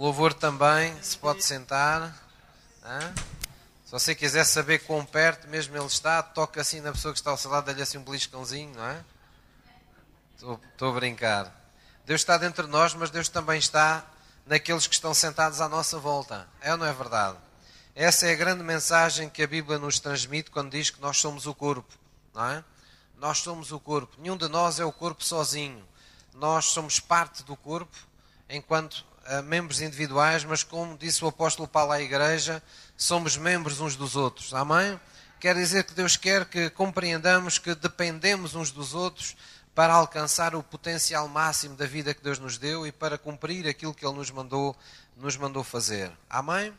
O louvor também se pode sentar. Hã? Se você quiser saber quão perto mesmo ele está, toca assim na pessoa que está ao seu lado, dá-lhe assim um beliscãozinho, não é? Estou, estou a brincar. Deus está dentro de nós, mas Deus também está naqueles que estão sentados à nossa volta. É ou não é verdade? Essa é a grande mensagem que a Bíblia nos transmite quando diz que nós somos o corpo, não é? Nós somos o corpo. Nenhum de nós é o corpo sozinho. Nós somos parte do corpo enquanto membros individuais, mas como disse o apóstolo Paulo à igreja, somos membros uns dos outros. Amém? Quer dizer que Deus quer que compreendamos que dependemos uns dos outros para alcançar o potencial máximo da vida que Deus nos deu e para cumprir aquilo que Ele nos mandou, nos mandou fazer. Amém?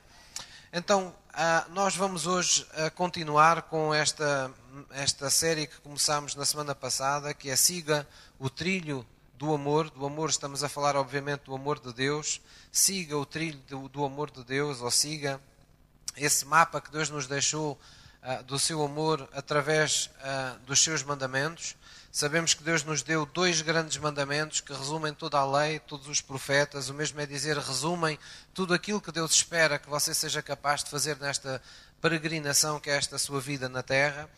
Então, ah, nós vamos hoje ah, continuar com esta, esta série que começámos na semana passada, que é Siga o Trilho do Amor. Do amor, estamos a falar, obviamente, do amor de Deus. Siga o trilho do, do amor de Deus, ou siga esse mapa que Deus nos deixou uh, do seu amor através uh, dos seus mandamentos. Sabemos que Deus nos deu dois grandes mandamentos que resumem toda a lei, todos os profetas. O mesmo é dizer, resumem tudo aquilo que Deus espera que você seja capaz de fazer nesta peregrinação que é esta sua vida na terra.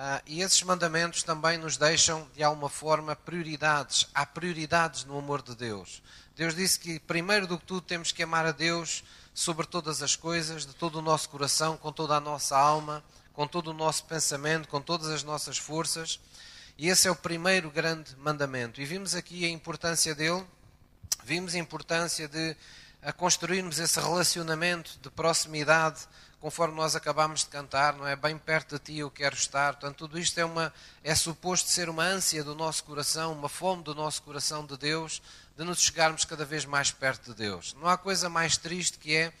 Uh, e esses mandamentos também nos deixam, de alguma forma, prioridades. Há prioridades no amor de Deus. Deus disse que, primeiro do que tudo, temos que amar a Deus sobre todas as coisas, de todo o nosso coração, com toda a nossa alma, com todo o nosso pensamento, com todas as nossas forças. E esse é o primeiro grande mandamento. E vimos aqui a importância dele, vimos a importância de a construirmos esse relacionamento de proximidade, conforme nós acabamos de cantar, não é? Bem perto de ti eu quero estar. Portanto, tudo isto é, uma, é suposto ser uma ânsia do nosso coração, uma fome do nosso coração de Deus, de nos chegarmos cada vez mais perto de Deus. Não há coisa mais triste que é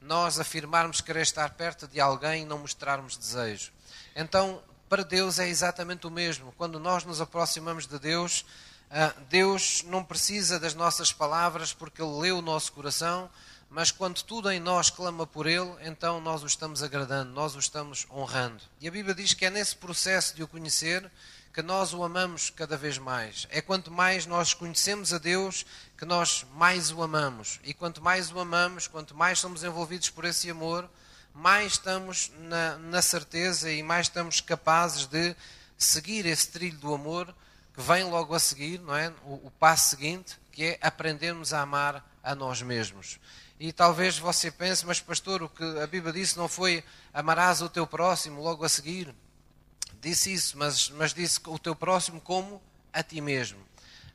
nós afirmarmos querer estar perto de alguém e não mostrarmos desejo. Então, para Deus é exatamente o mesmo. Quando nós nos aproximamos de Deus, ah, Deus não precisa das nossas palavras porque Ele lê o nosso coração, mas quando tudo em nós clama por Ele, então nós o estamos agradando, nós o estamos honrando. E a Bíblia diz que é nesse processo de o conhecer que nós o amamos cada vez mais. É quanto mais nós conhecemos a Deus que nós mais o amamos. E quanto mais o amamos, quanto mais somos envolvidos por esse amor, mais estamos na, na certeza e mais estamos capazes de seguir esse trilho do amor que vem logo a seguir, não é? O, o, passo seguinte, que é aprendermos a amar a nós mesmos. E talvez você pense, mas pastor, o que a Bíblia disse não foi amarás o teu próximo logo a seguir. Disse isso, mas, mas disse o teu próximo como a ti mesmo.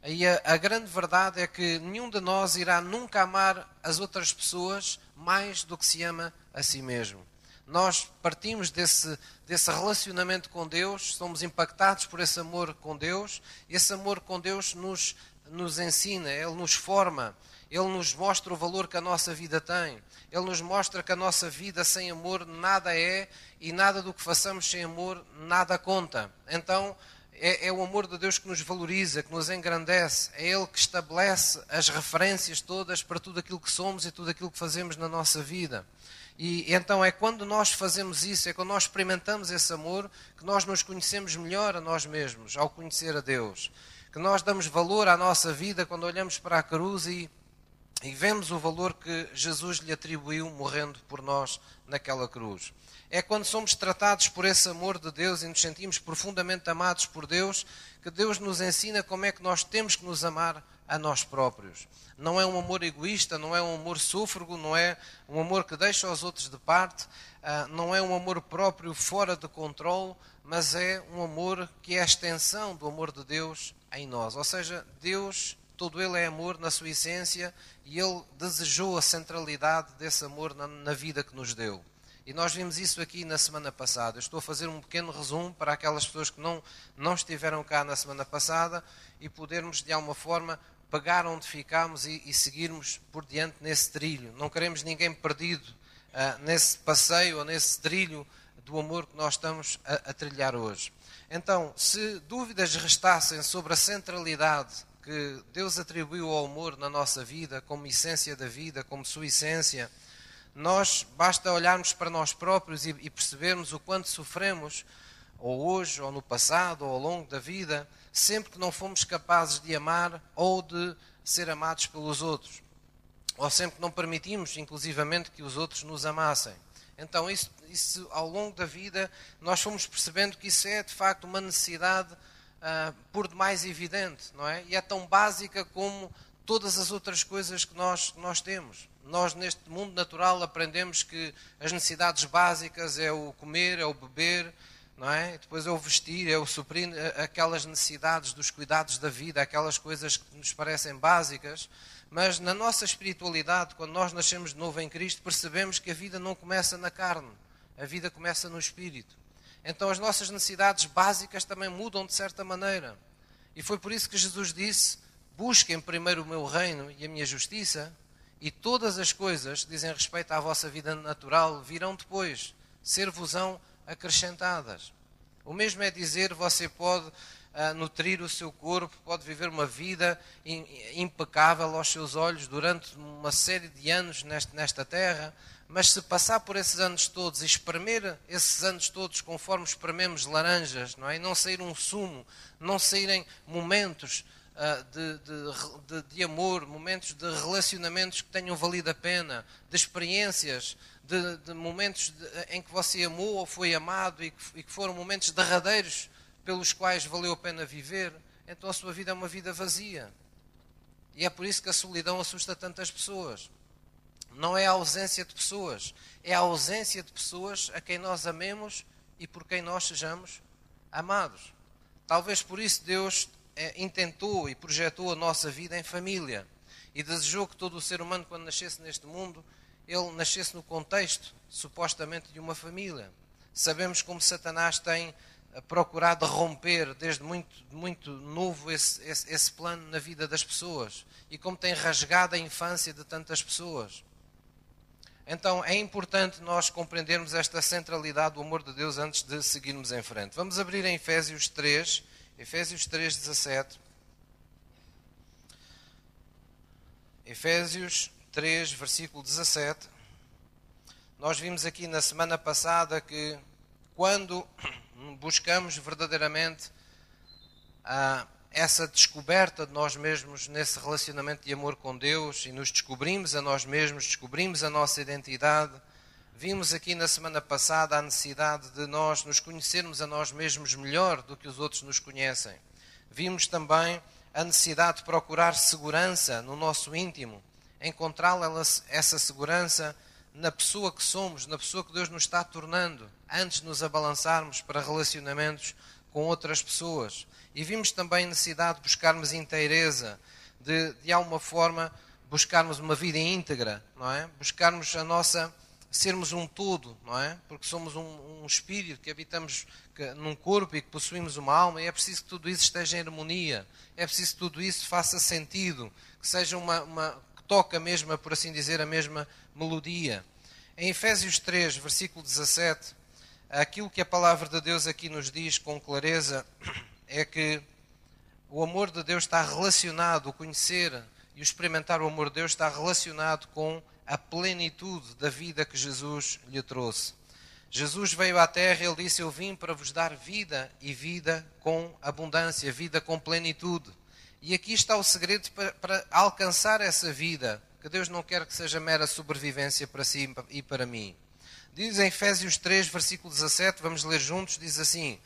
E a, a, grande verdade é que nenhum de nós irá nunca amar as outras pessoas mais do que se ama a si mesmo. Nós partimos desse, desse relacionamento com Deus, somos impactados por esse amor com Deus, esse amor com Deus nos, nos ensina, Ele nos forma, Ele nos mostra o valor que a nossa vida tem, Ele nos mostra que a nossa vida sem amor nada é e nada do que façamos sem amor nada conta. Então, é, é, o amor de Deus que nos valoriza, que nos engrandece, é Ele que estabelece as referências todas para tudo aquilo que somos e tudo aquilo que fazemos na nossa vida. E então é quando nós fazemos isso, é quando nós experimentamos esse amor, que nós nos conhecemos melhor a nós mesmos, ao conhecer a Deus. Que nós damos valor à nossa vida quando olhamos para a cruz e, e vemos o valor que Jesus lhe atribuiu morrendo por nós naquela cruz é quando somos tratados por esse amor de Deus e nos sentimos profundamente amados por Deus, que Deus nos ensina como é que nós temos que nos amar a nós próprios. Não é um amor egoísta, não é um amor sôfrego, não é um amor que deixa os outros de parte, ah, não é um amor próprio fora de controle, mas é um amor que é a extensão do amor de Deus em nós. Ou seja, Deus, todo Ele é amor na sua essência e Ele desejou a centralidade desse amor na vida que nos deu. E nós vimos isso aqui na semana passada. Eu estou a fazer um pequeno resumo para aquelas pessoas que não, não estiveram cá na semana passada e podermos, de alguma forma, pegar onde ficámos e, e seguirmos por diante nesse trilho. Não queremos ninguém perdido uh, nesse passeio ou nesse trilho do amor que nós estamos a, a trilhar hoje. Então, se dúvidas restassem sobre a centralidade que Deus atribuiu ao amor na nossa vida, como essência da vida, como sua essência, nós basta olharmos para nós próprios e, e percebermos o quanto sofremos, ou hoje, ou no passado, ou ao longo da vida, sempre que não fomos capazes de amar ou de ser amados pelos outros. ou sempre que não permitimos, inclusivamente, que os outros nos amassem. Então, isso, isso ao longo da vida, nós fomos percebendo que isso é de facto uma necessidade uh, por demais evidente, não é? E é tão básica como todas as outras coisas que nós, nós temos. Nós, neste mundo natural, aprendemos que as necessidades básicas é o comer, é o beber, não é? Depois é o vestir, é o suprir aquelas necessidades dos cuidados da vida, aquelas coisas que nos parecem básicas. Mas na nossa espiritualidade, quando nós nascemos de novo em Cristo, percebemos que a vida não começa na carne, a vida começa no espírito. Então as nossas necessidades básicas também mudam de certa maneira. E foi por isso que Jesus disse: Busquem primeiro o meu reino e a minha justiça, e todas as coisas que dizem respeito à vossa vida natural virão depois, ser-vos-ão acrescentadas. O mesmo é dizer, você pode uh, nutrir o seu corpo, pode viver uma vida impecável aos seus olhos durante uma série de anos neste, nesta terra, mas se passar por esses anos todos e espremer esses anos todos conforme esprememos laranjas, não é? E não sair um sumo, não saírem momentos uh, de, de, de, de, amor, momentos de relacionamentos que tenham valido a pena, de experiências, de, momentos em que você amou ou foi amado e que, e que foram momentos derradeiros pelos quais valeu a pena viver, então a sua vida é uma vida vazia. E é por isso que a solidão assusta tantas pessoas não é a ausência de pessoas, é a ausência de pessoas a quem nós amemos e por quem nós sejamos amados. Talvez por isso Deus é, intentou e projetou a nossa vida em família e desejou que todo o ser humano, quando nascesse neste mundo, ele nascesse no contexto, supostamente, de uma família. Sabemos como Satanás tem eh, procurado romper desde muito, muito novo esse, esse, esse plano na vida das pessoas e como tem rasgado a infância de tantas pessoas. Então é importante nós compreendermos esta centralidade do amor de Deus antes de seguirmos em frente. Vamos abrir em Efésios 3, Efésios 3, 17. Efésios 3, versículo 17. Nós vimos aqui na semana passada que quando buscamos verdadeiramente a essa descoberta de nós mesmos nesse relacionamento de amor com Deus e nos descobrimos a nós mesmos, descobrimos a nossa identidade. Vimos aqui na semana passada a necessidade de nós nos conhecermos a nós mesmos melhor do que os outros nos conhecem. Vimos também a necessidade de procurar segurança no nosso íntimo, encontrar essa segurança na pessoa que somos, na pessoa que Deus nos está tornando, antes de nos abalançarmos para relacionamentos com outras pessoas. E vimos também a necessidade de buscarmos inteireza, de, de alguma forma, buscarmos uma vida íntegra, não é? Buscarmos a nossa sermos um todo, não é? Porque somos um, um espírito que habitamos que, num corpo e que possuímos uma alma, e é preciso que tudo isso esteja em harmonia, é preciso que tudo isso faça sentido, que seja uma, uma que toca mesmo, por assim dizer, a mesma melodia. Em Efésios 3, versículo 17, aquilo que a palavra de Deus aqui nos diz com clareza é que o amor de Deus está relacionado, o conhecer e o experimentar o amor de Deus está relacionado com a plenitude da vida que Jesus lhe trouxe. Jesus veio à terra, ele disse: Eu vim para vos dar vida e vida com abundância, vida com plenitude. E aqui está o segredo para, para alcançar essa vida, que Deus não quer que seja mera sobrevivência para si e para mim. Diz em Efésios 3, versículo 17, vamos ler juntos: diz assim: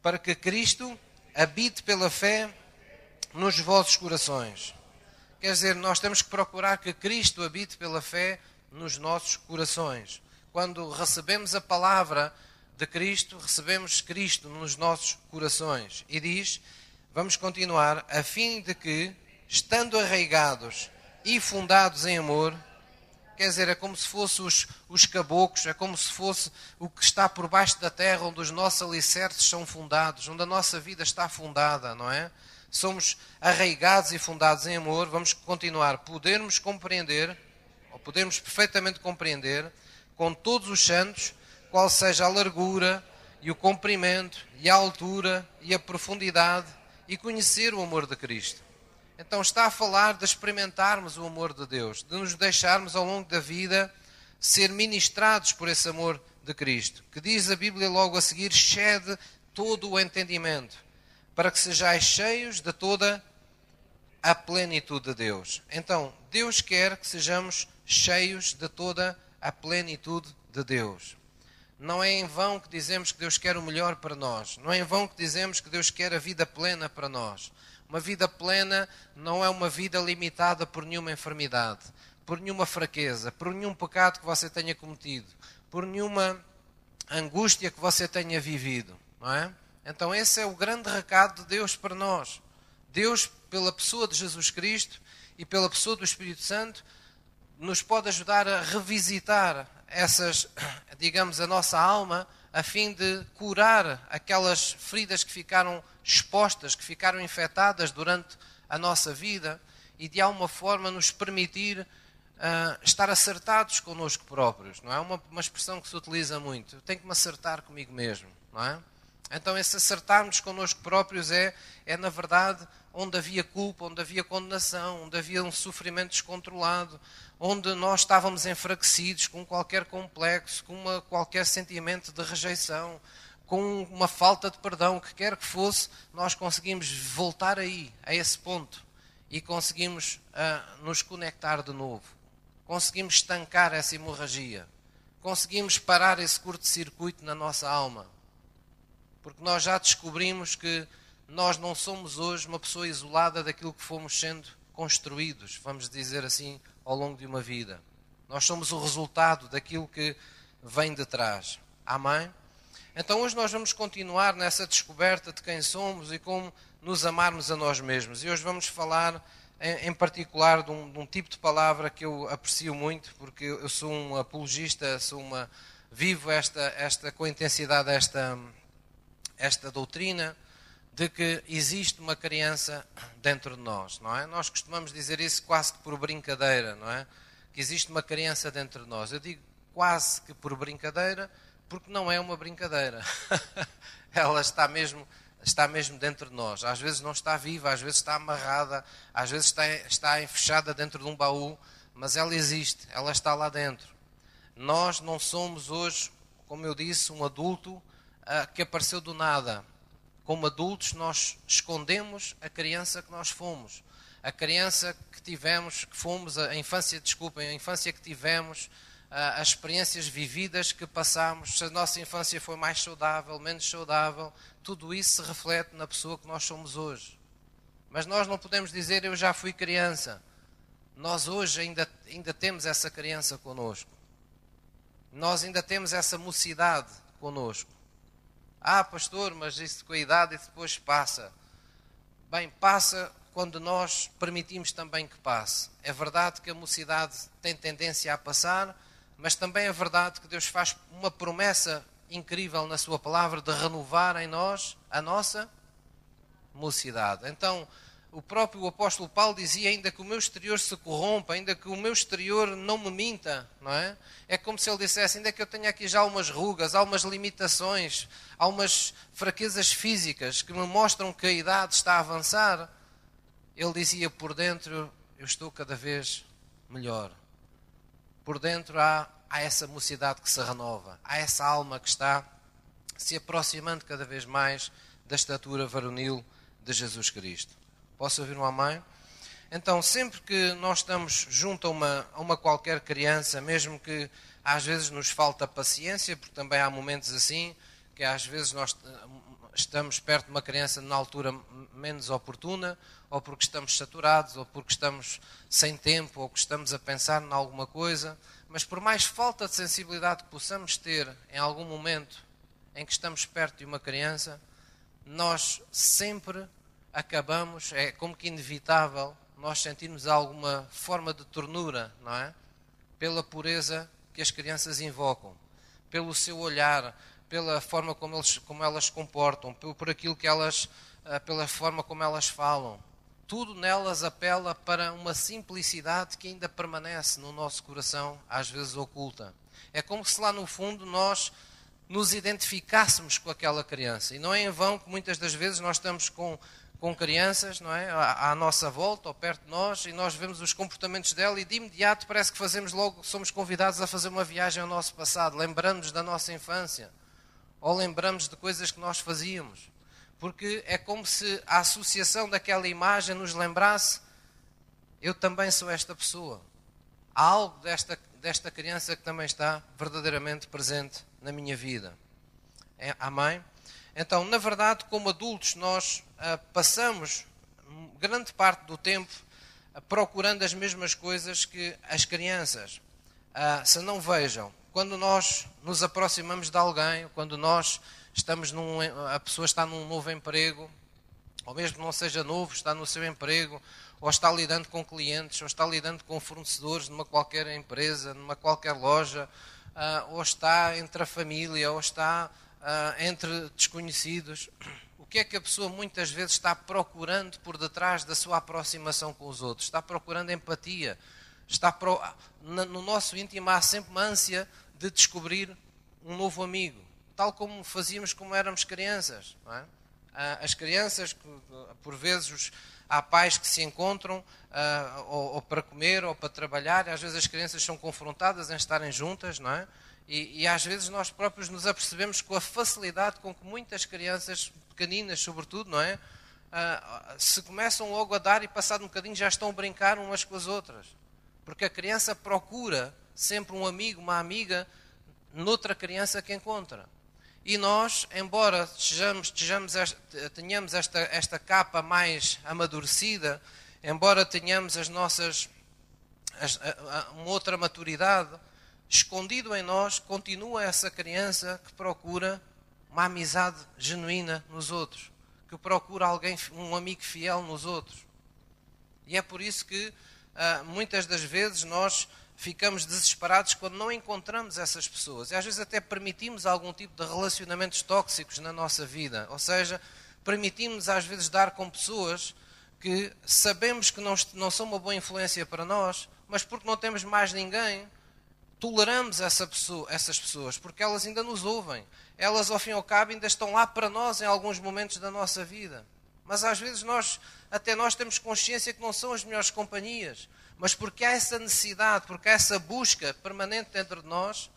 Para que Cristo habite pela fé nos vossos corações. Quer dizer, nós temos que procurar que Cristo habite pela fé nos nossos corações. Quando recebemos a palavra de Cristo, recebemos Cristo nos nossos corações. E diz, vamos continuar, a fim de que, estando arraigados e fundados em amor, quer dizer, é como se fosse os, os caboclos, é como se fosse o que está por baixo da terra, onde os nossos alicerces são fundados, onde a nossa vida está fundada, não é? Somos arraigados e fundados em amor, vamos continuar, podermos compreender, ou podermos perfeitamente compreender, com todos os santos, qual seja a largura e o comprimento e a altura e a profundidade e conhecer o amor de Cristo. Então está a falar de experimentarmos o amor de Deus, de nos deixarmos ao longo da vida ser ministrados por esse amor de Cristo, que diz a Bíblia logo a seguir, excede todo o entendimento, para que sejais cheios de toda a plenitude de Deus. Então, Deus quer que sejamos cheios de toda a plenitude de Deus. Não é em vão que dizemos que Deus quer o melhor para nós. Não é em vão que dizemos que Deus quer a vida plena para nós. Uma vida plena não é uma vida limitada por nenhuma enfermidade, por nenhuma fraqueza, por nenhum pecado que você tenha cometido, por nenhuma angústia que você tenha vivido, não é? Então esse é o grande recado de Deus para nós. Deus, pela pessoa de Jesus Cristo e pela pessoa do Espírito Santo, nos pode ajudar a revisitar essas, digamos, a nossa alma, a fim de curar aquelas feridas que ficaram expostas, que ficaram infectadas durante a nossa vida e de alguma forma nos permitir uh, estar acertados connosco próprios. Não é uma, uma expressão que se utiliza muito. Eu tenho que me acertar comigo mesmo, não é? Então, esse acertarmos connosco próprios é, é, na verdade, onde havia culpa, onde havia condenação, onde havia um sofrimento descontrolado, onde nós estávamos enfraquecidos com qualquer complexo, com uma, qualquer sentimento de rejeição, com uma falta de perdão, que quer que fosse, nós conseguimos voltar aí, a esse ponto, e conseguimos uh, nos conectar de novo. Conseguimos estancar essa hemorragia. Conseguimos parar esse curto-circuito na nossa alma porque nós já descobrimos que nós não somos hoje uma pessoa isolada daquilo que fomos sendo construídos, vamos dizer assim, ao longo de uma vida. Nós somos o resultado daquilo que vem de trás. Amém? Então hoje nós vamos continuar nessa descoberta de quem somos e como nos amarmos a nós mesmos. E hoje vamos falar em, particular de um, de um, tipo de palavra que eu aprecio muito, porque eu sou um apologista, sou uma vivo esta, esta com intensidade esta esta doutrina de que existe uma criança dentro de nós, não é? Nós costumamos dizer isso quase que por brincadeira, não é? Que existe uma criança dentro de nós. Eu digo quase que por brincadeira, porque não é uma brincadeira. Ela está mesmo está mesmo dentro de nós. Às vezes não está viva, às vezes está amarrada, às vezes está, está fechada dentro de um baú, mas ela existe, ela está lá dentro. Nós não somos hoje, como eu disse, um adulto uh, que apareceu do nada. Como adultos, nós escondemos a criança que nós fomos. A criança que tivemos, que fomos, a infância, desculpem, a infância que tivemos, as experiências vividas que passamos, se a nossa infância foi mais saudável, menos saudável, tudo isso se reflete na pessoa que nós somos hoje. Mas nós não podemos dizer eu já fui criança. Nós hoje ainda, ainda temos essa criança conosco. Nós ainda temos essa mocidade conosco. Ah, pastor, mas isso com a idade e depois passa. Bem, passa quando nós permitimos também que passe. É verdade que a mocidade tem tendência a passar, mas também é verdade que Deus faz uma promessa incrível na Sua palavra de renovar em nós a nossa mocidade. Então, o próprio apóstolo Paulo dizia ainda que o meu exterior se corrompa, ainda que o meu exterior não me minta, não é? É como se ele dissesse, ainda que eu tenha aqui já algumas rugas, algumas limitações, algumas fraquezas físicas que me mostram que a idade está a avançar, ele dizia por dentro eu estou cada vez melhor. Por dentro há, há essa mocidade que se renova, há essa alma que está se aproximando cada vez mais da estatura varonil de Jesus Cristo. Posso ouvir um amém? Então, sempre que nós estamos junto a uma, a uma qualquer criança, mesmo que às vezes nos falta paciência, porque também há momentos assim, que às vezes nós eh, estamos perto de uma criança na altura menos oportuna, ou porque estamos saturados, ou porque estamos sem tempo, ou que estamos a pensar em alguma coisa, mas por mais falta de sensibilidade que possamos ter em algum momento em que estamos perto de uma criança, nós sempre acabamos, é como que inevitável, nós sentirmos alguma forma de ternura, não é? Pela pureza que as crianças invocam, pelo seu olhar, pela forma como, eles, como elas se comportam, por, por aquilo que elas, ah, pela forma como elas falam. Tudo nelas apela para uma simplicidade que ainda permanece no nosso coração, às vezes oculta. É como se lá no fundo nós nos identificássemos com aquela criança. E não é em vão que muitas das vezes nós estamos com com crianças, não é? À, à, nossa volta ou perto de nós e nós vemos os comportamentos dela e de imediato parece que fazemos logo, somos convidados a fazer uma viagem ao nosso passado, lembramos da nossa infância ou lembramos de coisas que nós fazíamos. Porque é como se a associação daquela imagem nos lembrasse Eu também sou esta pessoa. Há algo desta, desta criança que também está verdadeiramente presente na minha vida. É, amém? Então, na verdade, como adultos, nós uh, passamos grande parte do tempo uh, procurando as mesmas coisas que as crianças. Uh, se não vejam, quando nós nos aproximamos de alguém, quando nós estamos num, a pessoa está num novo emprego, ou mesmo que não seja novo, está no seu emprego, ou está lidando com clientes, ou está lidando com fornecedores numa qualquer empresa, numa qualquer loja, uh, ou está entre a família, ou está uh, entre desconhecidos. O que é que a pessoa muitas vezes está procurando por detrás da sua aproximação com os outros? Está procurando empatia. Está pro... No nosso íntimo há sempre uma ânsia de descobrir um novo amigo, tal como fazíamos como éramos crianças. É? Ah, as crianças, por vezes, há pais que se encontram uh, ou, ou, para comer ou para trabalhar, às vezes as crianças são confrontadas em estarem juntas, não é? E, e, às vezes nós próprios nos apercebemos com a facilidade com que muitas crianças, pequeninas sobretudo, não é? Uh, se começam logo a dar e passado um bocadinho já estão a brincar umas com as outras. Porque a criança procura sempre um amigo, uma amiga, noutra criança que encontra. E nós, embora sejamos, sejamos tenhamos esta, esta capa mais amadurecida, embora tenhamos as nossas as, a, a, uma outra maturidade, escondido em nós, continua essa criança que procura uma amizade genuína nos outros, que procura alguém, um amigo fiel nos outros. E é por isso que uh, muitas das vezes nós ficamos desesperados quando não encontramos essas pessoas. E às vezes até permitimos algum tipo de relacionamentos tóxicos na nossa vida. Ou seja, permitimos às vezes dar com pessoas que sabemos que não, não são uma boa influência para nós, mas porque não temos mais ninguém, toleramos essa pessoa, essas pessoas, porque elas ainda nos ouvem. Elas, ao fim e ao cabo, ainda estão lá para nós em alguns momentos da nossa vida. Mas às vezes nós, até nós temos consciência que não são as melhores companhias. Mas porque há essa necessidade, porque há essa busca permanente dentro de nós,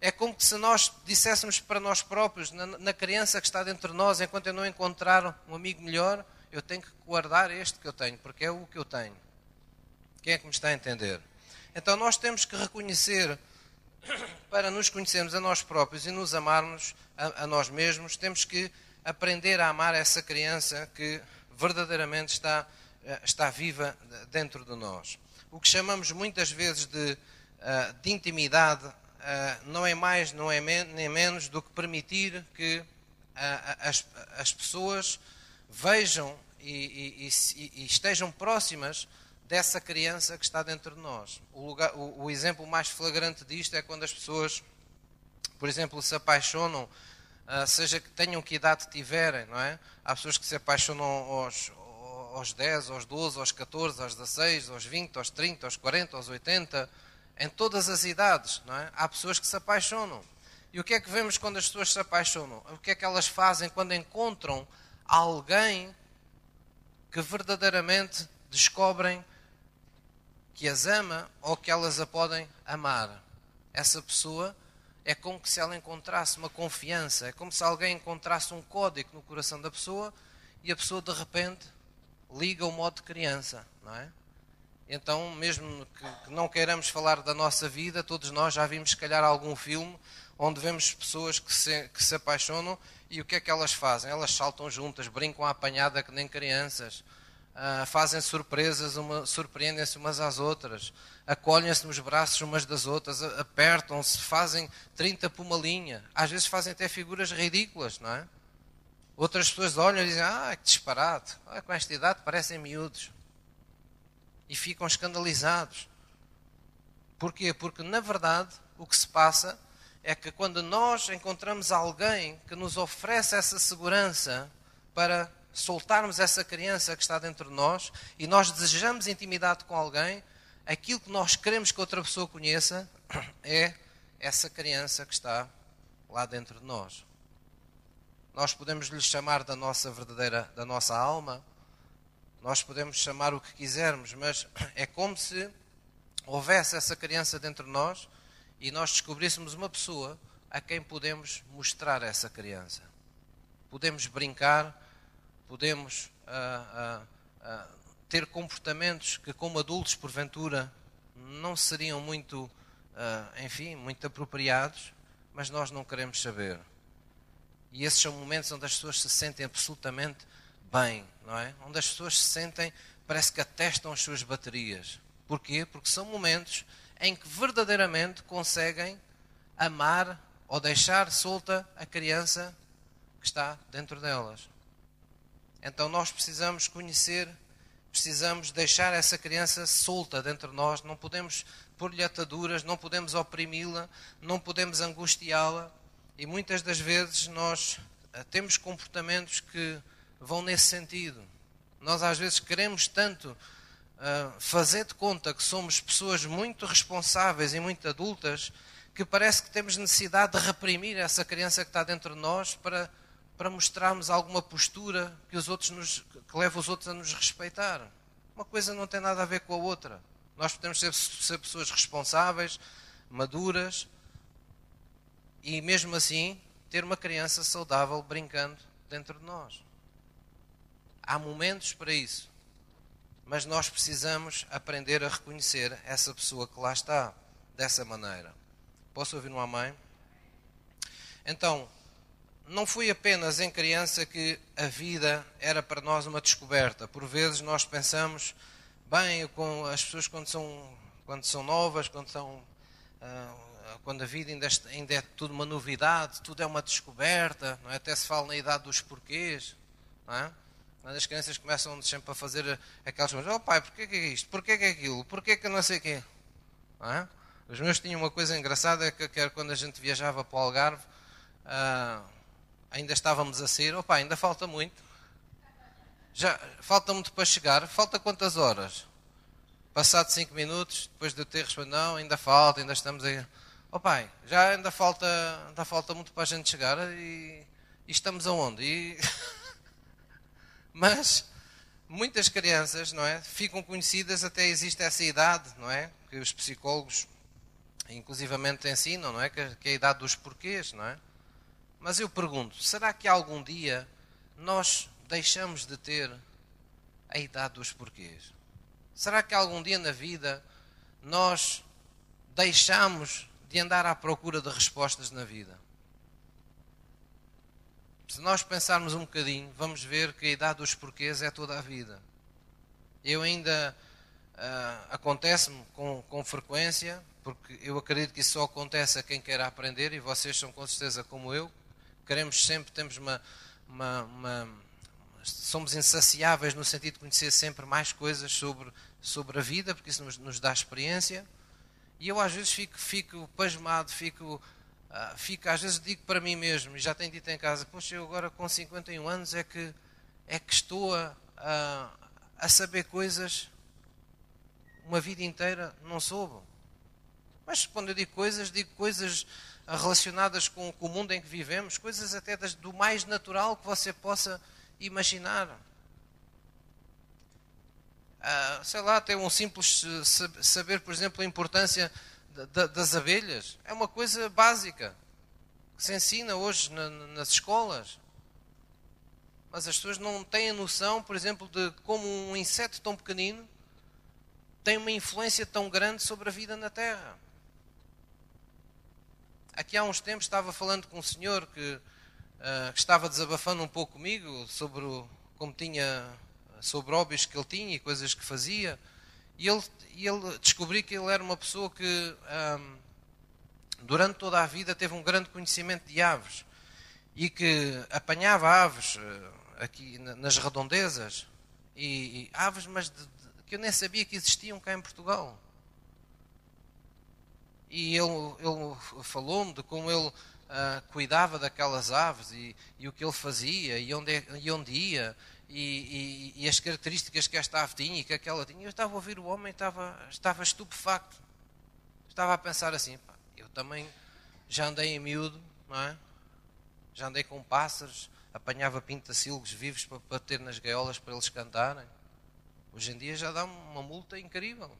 é como se nós disséssemos para nós próprios, na, na criança que está dentro de nós, enquanto eu não encontrar um amigo melhor, eu tenho que guardar este que eu tenho, porque é o que eu tenho. Quem é que me está a entender? Então nós temos que reconhecer, para nos conhecermos a nós próprios e nos amarmos a, a nós mesmos, temos que aprender a amar essa criança que verdadeiramente está, eh, está viva dentro de nós. O que chamamos muitas vezes de, eh, de intimidade eh, não é mais, não é nem menos do que permitir que as, as pessoas vejam e, e, e estejam próximas dessa criança que está dentro de nós. O, lugar, o, o, exemplo mais flagrante disto é quando as pessoas, por exemplo, se apaixonam, seja que tenham que idade tiverem, não é? Há pessoas que se apaixonam aos, aos 10, aos 12, aos 14, aos 16, aos 20, aos 30, aos 40, aos 80, em todas as idades, não é? Há pessoas que se apaixonam. E o que é que vemos quando as pessoas se apaixonam? O que é que elas fazem quando encontram alguém que verdadeiramente descobrem que as ama ou que elas a podem amar. Essa pessoa é como se ela encontrasse uma confiança, é como se alguém encontrasse um código no coração da pessoa e a pessoa de repente liga o modo de criança, não é? Então, mesmo que, que não queiramos falar da nossa vida, todos nós já vimos, se calhar, algum filme onde vemos pessoas que se, que se apaixonam e o que é que elas fazem? Elas saltam juntas, brincam à apanhada que nem crianças, uh, fazem surpresas, uma, surpreendem-se umas às outras, acolhem-se nos braços umas das outras, apertam-se, fazem 30 por uma linha. Às vezes fazem até figuras ridículas, não é? Outras pessoas olham e dizem, ah, que disparate, ah, com esta idade parecem miúdos. E ficam escandalizados. Porquê? Porque, na verdade, o que se passa é que quando nós encontramos alguém que nos oferece essa segurança para soltarmos essa criança que está dentro de nós e nós desejamos intimidade com alguém, aquilo que nós queremos que outra pessoa conheça é essa criança que está lá dentro de nós. Nós podemos lhe chamar da nossa verdadeira, da nossa alma, nós podemos chamar o que quisermos, mas é como se houvesse essa criança dentro de nós e nós descobríssemos uma pessoa a quem podemos mostrar essa criança. Podemos brincar, podemos uh, uh, uh, ter comportamentos que, como adultos, porventura, não seriam muito, enfim, muito apropriados, mas nós não queremos saber. E esses são momentos onde as pessoas se sentem absolutamente bem, não é? Onde as pessoas se sentem, parece que atestam as suas baterias. Porquê? Porque são momentos em que verdadeiramente conseguem amar ou deixar solta a criança que está dentro delas. Então nós precisamos conhecer, precisamos deixar essa criança solta dentro de nós, não podemos pôr-lhe ataduras, não podemos oprimi-la, não podemos angustiá-la. E muitas das vezes nós eh, temos comportamentos que vão nesse sentido. Nós às vezes queremos tanto uh, fazer de conta que somos pessoas muito responsáveis e muito adultas que parece que temos necessidade de reprimir essa criança que está dentro de nós para, para mostrarmos alguma postura que, os outros nos, que leva os outros a nos respeitar. Uma coisa não tem nada a ver com a outra. Nós podemos ser, ser pessoas responsáveis, maduras e, mesmo assim, ter uma criança saudável brincando dentro de nós. Há momentos para isso, mas nós precisamos aprender a reconhecer essa pessoa que lá está, dessa maneira. Posso ouvir uma mãe? Então, não foi apenas em criança que a vida era para nós uma descoberta. Por vezes nós pensamos, bem, com as pessoas quando são, quando são novas, quando são. Uh, quando a vida ainda, ainda, é tudo uma novidade, tudo é uma descoberta, é? até se fala na idade dos porquês. É? As crianças começam sempre a fazer aquelas coisas, oh pai, porquê que é isto? Porquê que é aquilo? Porquê que não sei o quê? É? Os meus tinham uma coisa engraçada, que, que era quando a gente viajava para o Algarve, uh, ainda estávamos a sair, opa, ainda falta muito. Já, falta muito para chegar, falta quantas horas? Passado cinco minutos, depois de eu ter respondido, não, ainda falta, ainda estamos aí. Oh pai, já ainda falta, ainda falta muito para a gente chegar e, e estamos aonde? E... Mas muitas crianças, não é, ficam conhecidas até existe essa idade, não é, que os psicólogos inclusivamente ensinam, não é? Que, é a idade dos porquês, não é? Mas eu pergunto, será que algum dia nós deixamos de ter a idade dos porquês? Será que algum dia na vida nós deixamos de andar à procura de respostas na vida? Se nós pensarmos um bocadinho, vamos ver que a idade dos porquês é toda a vida. Eu ainda uh, acontece-me com, com frequência porque eu acredito que isso só acontece a quem quer aprender e vocês são com certeza como eu. Queremos sempre, temos uma, uma, uma somos insaciáveis no sentido de conhecer sempre mais coisas sobre, sobre a vida, porque isso nos, nos dá experiência. E eu às vezes fico, fico pasmado, fico, uh, fico, às vezes digo para mim mesmo, e já tenho dito em casa, poxa, eu agora com 51 anos é que, é que estou a, a, saber coisas uma vida inteira não soube. Mas quando eu digo coisas, digo coisas relacionadas com, com o mundo em que vivemos, coisas até das, do mais natural que você possa imaginar. Ah, sei lá, até um simples saber, por exemplo, a importância das abelhas. É uma coisa básica que se ensina hoje na, nas escolas. Mas as pessoas não têm a noção, por exemplo, de como um inseto tão pequenino tem uma influência tão grande sobre a vida na Terra. Aqui há uns tempos estava falando com um senhor que, uh, que estava desabafando um pouco comigo sobre o, como tinha sobre hobbies que ele tinha e coisas que fazia. E ele, ele descobri que ele era uma pessoa que durante toda a vida teve um grande conhecimento de aves e que apanhava aves uh, aqui nas redondezas e, e aves, mas de, de, que eu nem sabia que existiam cá em Portugal e ele, ele falou-me de como ele uh, cuidava daquelas aves e, e, o que ele fazia e onde, é, e onde ia e, e, e, as características que esta ave tinha e que aquela tinha. Eu estava a ouvir o homem estava, estava estupefacto. Estava a pensar assim, pá, eu também já andei em miúdo, não é? Já andei com pássaros, apanhava pintacilgos vivos para, para ter nas gaiolas para eles cantarem. Hoje em dia já dá uma multa incrível.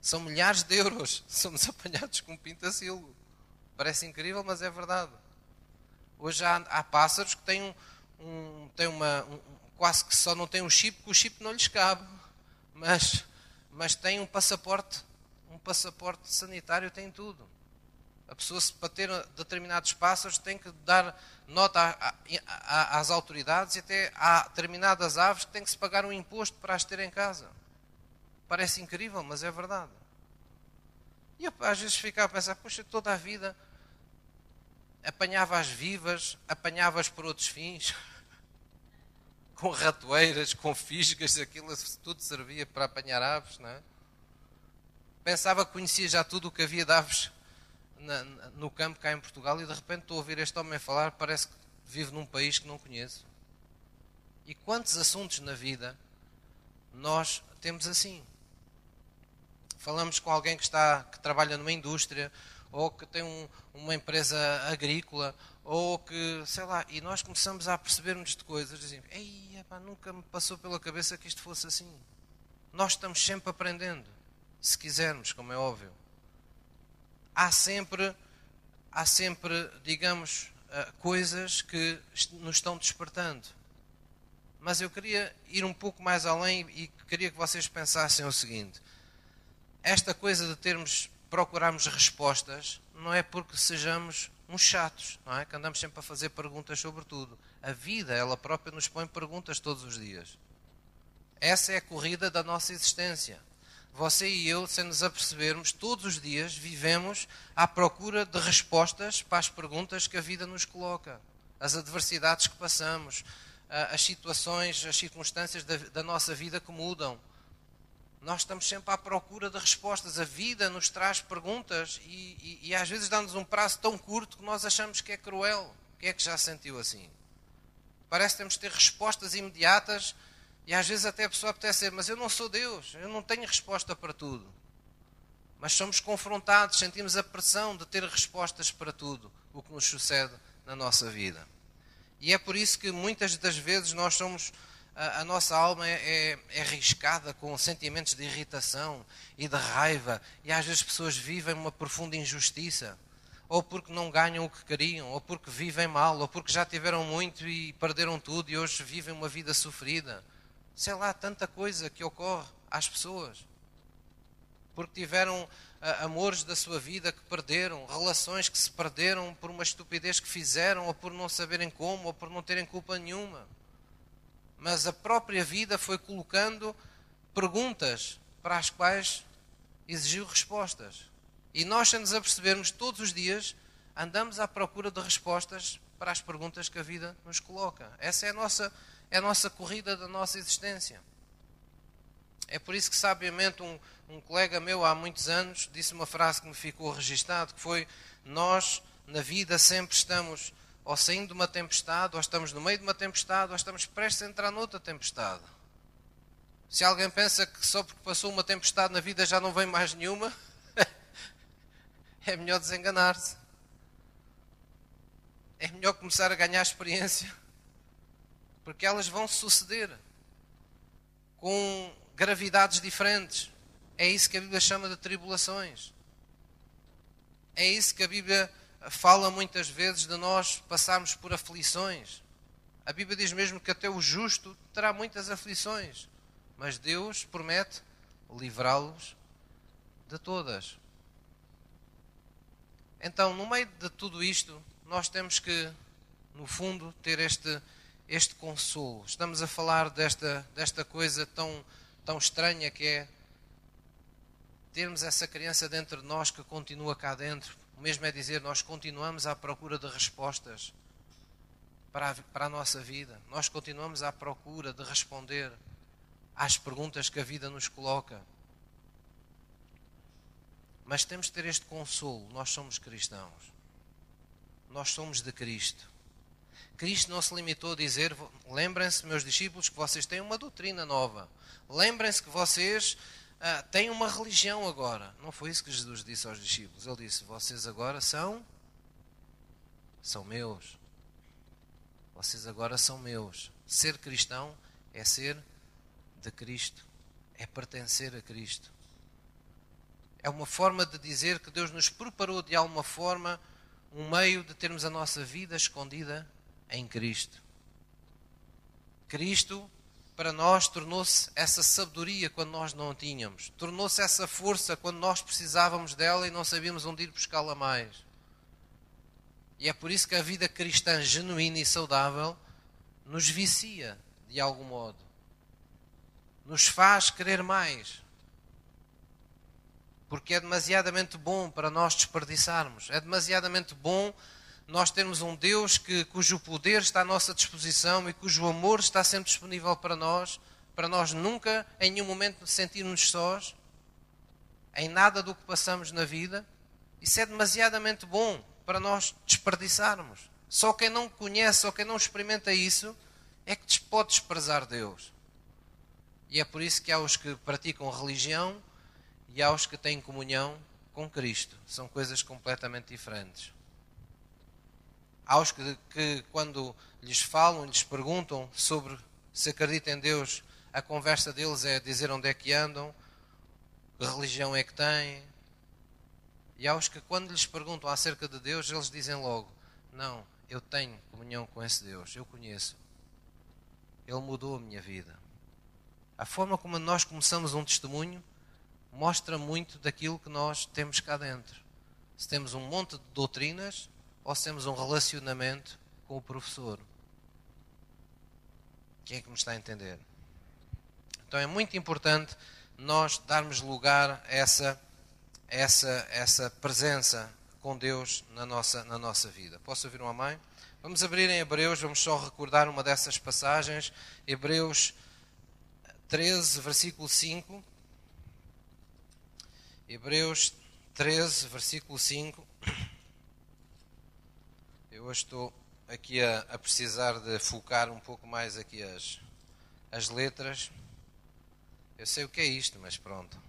São milhares de euros. Somos apanhados com pintacilgo. Parece incrível, mas é verdade. Hoje há, há pássaros que têm, um, um, têm uma. Um, quase que só não têm um chip, que o chip não lhes cabe. mas, mas tem um passaporte, um passaporte sanitário, tem tudo. A pessoa, para ter determinados passos, tem que dar nota às autoridades e até há determinadas aves que têm que se pagar um imposto para as ter em casa. Parece incrível, mas é verdade. E eu às vezes ficava a pensar, puxa, toda a vida apanhava-as vivas, apanhava-as por outros fins, com ratoeiras, com fisgas, aquilo tudo servia para apanhar aves, não é? Pensava que conhecia já tudo o que havia de aves na, no campo cá em Portugal e de repente estou a ouvir este homem falar, parece que vive num país que não conheço. E quantos assuntos na vida nós temos assim? Falamos com alguém que está que trabalha numa indústria ou que tem um, uma empresa agrícola ou que, sei lá, e nós começamos a percebermos de coisas, dizemos, ei, epá, nunca me passou pela cabeça que isto fosse assim. Nós estamos sempre aprendendo, se quisermos, como é óbvio há sempre, há sempre, digamos, eh, coisas que nos estão despertando. Mas eu queria ir um pouco mais além e queria que vocês pensassem o seguinte: esta coisa de termos, procurarmos respostas, não é porque sejamos uns chatos, não é? Que andamos sempre a fazer perguntas sobre tudo. A vida, ela própria, nos põe perguntas todos os dias. Essa é a corrida da nossa existência você e eu, sem nos apercebermos, todos os dias vivemos à procura de respostas para as perguntas que a vida nos coloca, as adversidades que passamos, as situações, as circunstâncias da, da nossa vida que mudam. Nós estamos sempre à procura de respostas. A vida nos traz perguntas e, e, e às vezes dá-nos um prazo tão curto que nós achamos que é cruel. Quem é que já sentiu assim? Parece que temos de ter respostas imediatas e às vezes até a pessoa apetece dizer, mas eu não sou Deus, eu não tenho resposta para tudo. Mas somos confrontados, sentimos a pressão de ter respostas para tudo o que nos sucede na nossa vida. E é por isso que muitas das vezes nós somos, a, nossa alma é, é, é com sentimentos de irritação e de raiva, e às vezes pessoas vivem uma profunda injustiça ou porque não ganham o que queriam, ou porque vivem mal, ou porque já tiveram muito e perderam tudo e hoje vivem uma vida sofrida sei lá, tanta coisa que ocorre às pessoas. Porque tiveram amores da sua vida que perderam, relações que se perderam por uma estupidez que fizeram, ou por não saberem como, ou por não terem culpa nenhuma. Mas a própria vida foi colocando perguntas para as quais exigiu respostas. E nós, sem nos apercebermos, todos os dias andamos à procura de respostas para as perguntas que a vida nos coloca. Essa é a nossa é a nossa corrida da nossa existência. É por isso que, sabiamente, um, um colega meu há muitos anos disse uma frase que me ficou registado, que foi, nós, na vida, sempre estamos ou saindo de uma tempestade, ou estamos no meio de uma tempestade, ou estamos prestes a entrar noutra tempestade. Se alguém pensa que só porque passou uma tempestade na vida já não vem mais nenhuma, é melhor desenganar-se. É melhor começar a ganhar experiência porque elas vão suceder com gravidades diferentes. É isso que a Bíblia chama de tribulações. É isso que a Bíblia fala muitas vezes de nós passarmos por aflições. A Bíblia diz mesmo que até o justo terá muitas aflições, mas Deus promete livrá-los de todas. Então, no meio de tudo isto, nós temos que, no fundo, ter este este consolo. Estamos a falar desta, desta coisa tão, tão estranha que é termos essa criança dentro de nós que continua cá dentro. O mesmo é dizer, nós continuamos à procura de respostas para a, para a nossa vida. Nós continuamos à procura de responder às perguntas que a vida nos coloca. Mas temos de ter este consolo. Nós somos cristãos. Nós somos de Cristo. Cristo não se limitou a dizer: lembrem-se, meus discípulos, que vocês têm uma doutrina nova. Lembrem-se que vocês ah, têm uma religião agora. Não foi isso que Jesus disse aos discípulos. Ele disse: vocês agora são. são meus. Vocês agora são meus. Ser cristão é ser de Cristo, é pertencer a Cristo. É uma forma de dizer que Deus nos preparou de alguma forma um meio de termos a nossa vida escondida em Cristo. Cristo para nós tornou-se essa sabedoria quando nós não a tínhamos. Tornou-se essa força quando nós precisávamos dela e não sabíamos onde ir buscá-la mais. E é por isso que a vida cristã genuína e saudável nos vicia, de algum modo. Nos faz querer mais. Porque é demasiadamente bom para nós desperdiçarmos. É demasiadamente bom nós termos um Deus que, cujo poder está à nossa disposição e cujo amor está sempre disponível para nós, para nós nunca, em nenhum momento, sentirmos sós, em nada do que passamos na vida. Isso é demasiadamente bom para nós desperdiçarmos. Só quem não conhece ou quem não experimenta isso é que pode desprezar Deus. E é por isso que há os que praticam religião e há os que têm comunhão com Cristo. São coisas completamente diferentes. Há os que, que, quando lhes falam, lhes perguntam sobre se acreditam em Deus, a conversa deles é dizer onde é que andam, que religião é que têm. E há os que, quando lhes perguntam acerca de Deus, eles dizem logo: Não, eu tenho comunhão com esse Deus, eu conheço. Ele mudou a minha vida. A forma como nós começamos um testemunho mostra muito daquilo que nós temos cá dentro. Se temos um monte de doutrinas, ou temos um relacionamento com o professor. Quem é que me está a entender? Então é muito importante nós darmos lugar a essa, essa, essa presença com Deus na nossa, na nossa vida. Posso ouvir uma mãe? Vamos abrir em Hebreus, vamos só recordar uma dessas passagens. Hebreus 13, versículo 5. Hebreus 13, versículo 5. Hoje estou aqui a, a, precisar de focar um pouco mais aqui as, as letras. Eu sei o que é isto, mas pronto.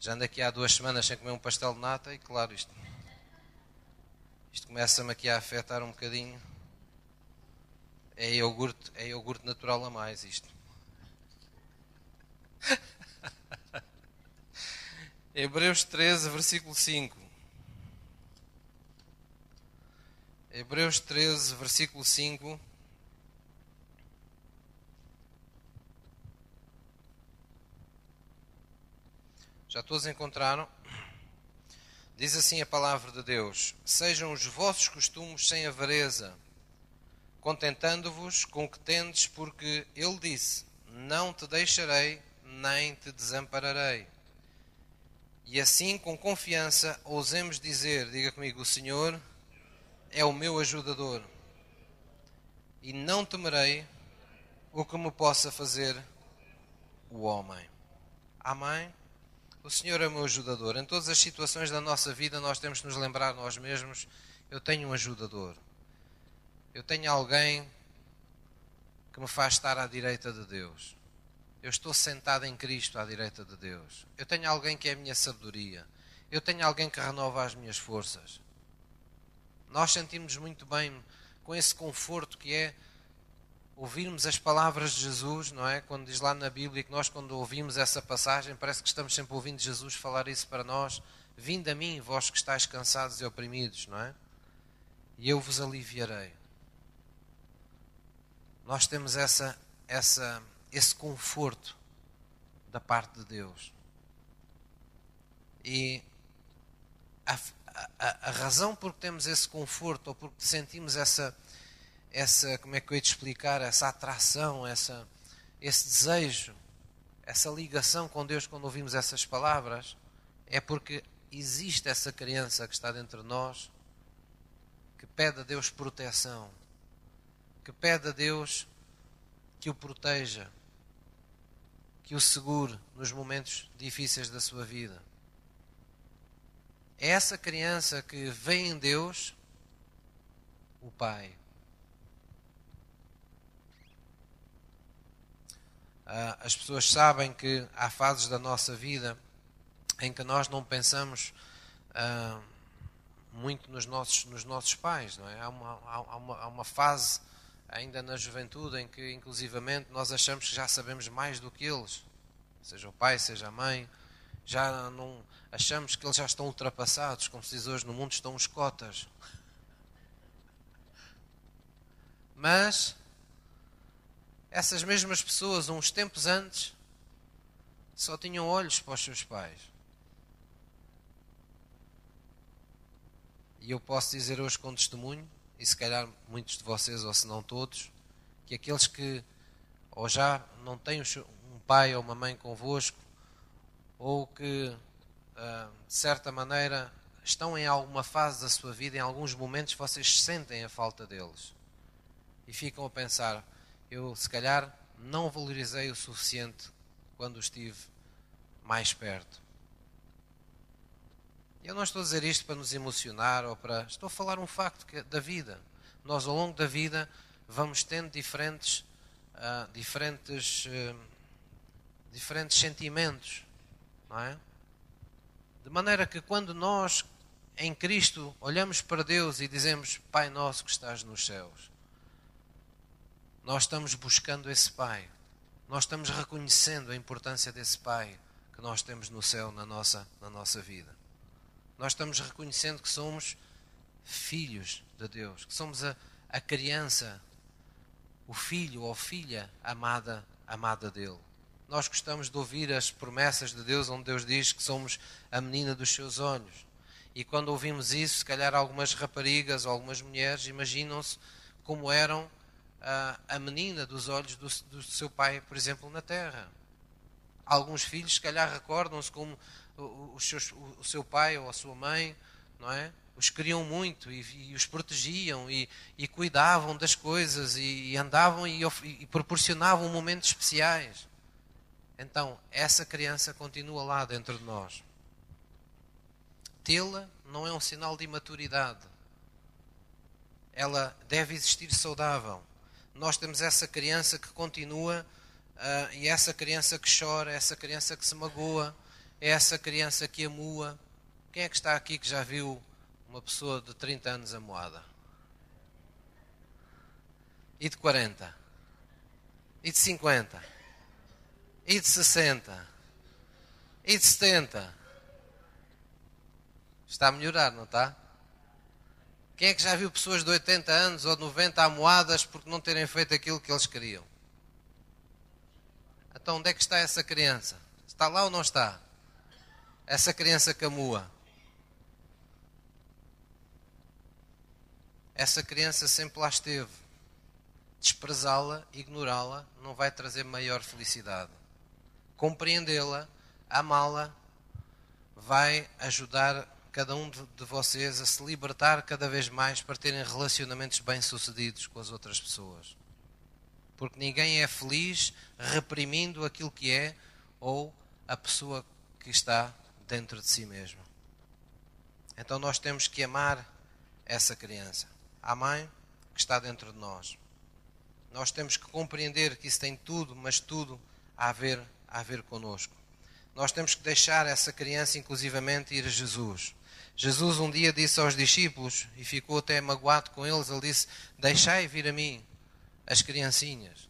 Já ando aqui há duas semanas sem comer um pastel de nata e claro, isto, isto começa-me aqui a afetar um bocadinho. É iogurte, é iogurte natural a mais isto. Hebreus 13, versículo 5. Hebreus 13, versículo 5. Já todos encontraram? Diz assim a palavra de Deus: Sejam os vossos costumes sem avareza, contentando-vos com o que tendes, porque Ele disse: Não te deixarei, nem te desampararei. E assim, com confiança, ousemos dizer: Diga comigo, o Senhor é o meu ajudador, e não temerei o que me possa fazer o homem. Amém? O Senhor é o meu ajudador. Em todas as situações da nossa vida, nós temos que nos lembrar nós mesmos: eu tenho um ajudador. Eu tenho alguém que me faz estar à direita de Deus. Eu estou sentado em Cristo à direita de Deus. Eu tenho alguém que é a minha sabedoria. Eu tenho alguém que renova as minhas forças. Nós sentimos muito bem com esse conforto que é ouvirmos as palavras de Jesus, não é? Quando diz lá na Bíblia que nós, quando ouvimos essa passagem, parece que estamos sempre ouvindo Jesus falar isso para nós: Vinde a mim, vós que estáis cansados e oprimidos, não é? E eu vos aliviarei. Nós temos essa, essa, esse conforto da parte de Deus. E a, a, a, razão por que temos esse conforto ou porque sentimos essa, essa como é que eu ia te explicar, essa atração, essa, esse desejo, essa ligação com Deus quando ouvimos essas palavras, é porque existe essa criança que está dentro de nós que pede a Deus proteção, que pede a Deus que o proteja, que o segure nos momentos difíceis da sua vida. Essa criança que vem em Deus, o Pai. Ah, as pessoas sabem que há fases da nossa vida em que nós não pensamos uh, muito nos nossos, nos nossos pais. Não é? há, uma, há, uma, há uma fase ainda na juventude em que, inclusivamente, nós achamos que já sabemos mais do que eles, seja o pai, seja a mãe, já não achamos que eles já estão ultrapassados, como se diz hoje no mundo estão os cotas. Mas essas mesmas pessoas, uns tempos antes, só tinham olhos para os seus pais. E eu posso dizer hoje com testemunho, e se calhar muitos de vocês, ou se não todos, que aqueles que ou já não têm um pai ou uma mãe convosco, ou que, de certa maneira, estão em alguma fase da sua vida, em alguns momentos vocês sentem a falta deles. E ficam a pensar, eu se calhar não valorizei o suficiente quando estive mais perto. Eu não estou a dizer isto para nos emocionar ou para. Estou a falar um facto da vida. Nós, ao longo da vida, vamos tendo diferentes, uh, diferentes, uh, diferentes sentimentos, não é? De maneira que quando nós, em Cristo, olhamos para Deus e dizemos: Pai nosso que estás nos céus, nós estamos buscando esse Pai. Nós estamos reconhecendo a importância desse Pai que nós temos no céu na nossa, na nossa vida. Nós estamos reconhecendo que somos filhos de Deus, que somos a, a criança, o filho ou filha amada, amada dele. Nós gostamos de ouvir as promessas de Deus, onde Deus diz que somos a menina dos seus olhos. E quando ouvimos isso, se calhar algumas raparigas ou algumas mulheres imaginam-se como eram a, a menina dos olhos do, do seu pai, por exemplo, na terra. Alguns filhos, se calhar, recordam-se como os seus, o seu pai ou a sua mãe, não é? Os queriam muito e, e os protegiam e, e, cuidavam das coisas e, e andavam e proporcionavam momentos especiais. Então, essa criança continua lá dentro de nós. Tê-la não é um sinal de imaturidade. Ela deve existir saudável nós temos essa criança que continua uh, e essa criança que chora, essa criança que se magoa, é essa criança que amua. Quem é que está aqui que já viu uma pessoa de 30 anos amoada? E de 40? E de 50? E de 60? E de 70? Está a melhorar, não está? Quem é que já viu pessoas de 80 anos ou de 90 amoadas porque não terem feito aquilo que eles queriam? Então, onde é que está essa criança? Está lá ou não está? Essa criança camua. Essa criança sempre lá esteve. Desprezá-la, ignorá-la, não vai trazer maior felicidade. Compreendê-la, amá-la, vai ajudar cada um de vocês a se libertar cada vez mais para terem relacionamentos bem-sucedidos com as outras pessoas. Porque ninguém é feliz reprimindo aquilo que é ou a pessoa que está dentro de si mesmo. Então nós temos que amar essa criança, a mãe que está dentro de nós. Nós temos que compreender que isso tem tudo, mas tudo a ver, a ver conosco. Nós temos que deixar essa criança, inclusivamente, ir a Jesus. Jesus um dia disse aos discípulos, e ficou até magoado com eles, ele disse: Deixai vir a mim as criancinhas.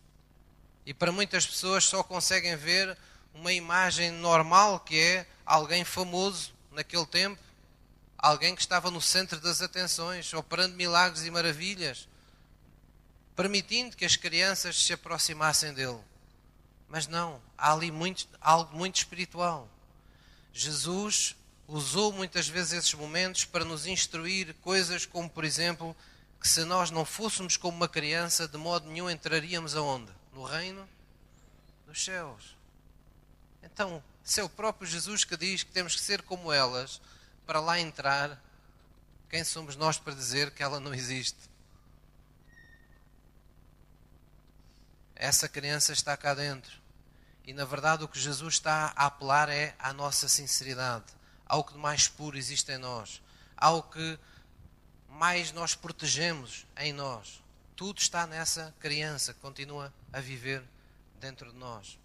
E para muitas pessoas só conseguem ver uma imagem normal que é alguém famoso naquele tempo, alguém que estava no centro das atenções, operando milagres e maravilhas, permitindo que as crianças se aproximassem dele. Mas não, há ali muito, algo muito espiritual. Jesus usou muitas vezes esses momentos para nos instruir coisas como, por exemplo, que se nós não fôssemos como uma criança, de modo nenhum entraríamos aonde? No reino dos céus. Então, se é o próprio Jesus que diz que temos que ser como elas para lá entrar, quem somos nós para dizer que ela não existe? Essa criança está cá dentro. E na verdade o que Jesus está a apelar é à nossa sinceridade ao que mais puro existe em nós, ao que mais nós protegemos em nós. Tudo está nessa criança que continua a viver dentro de nós.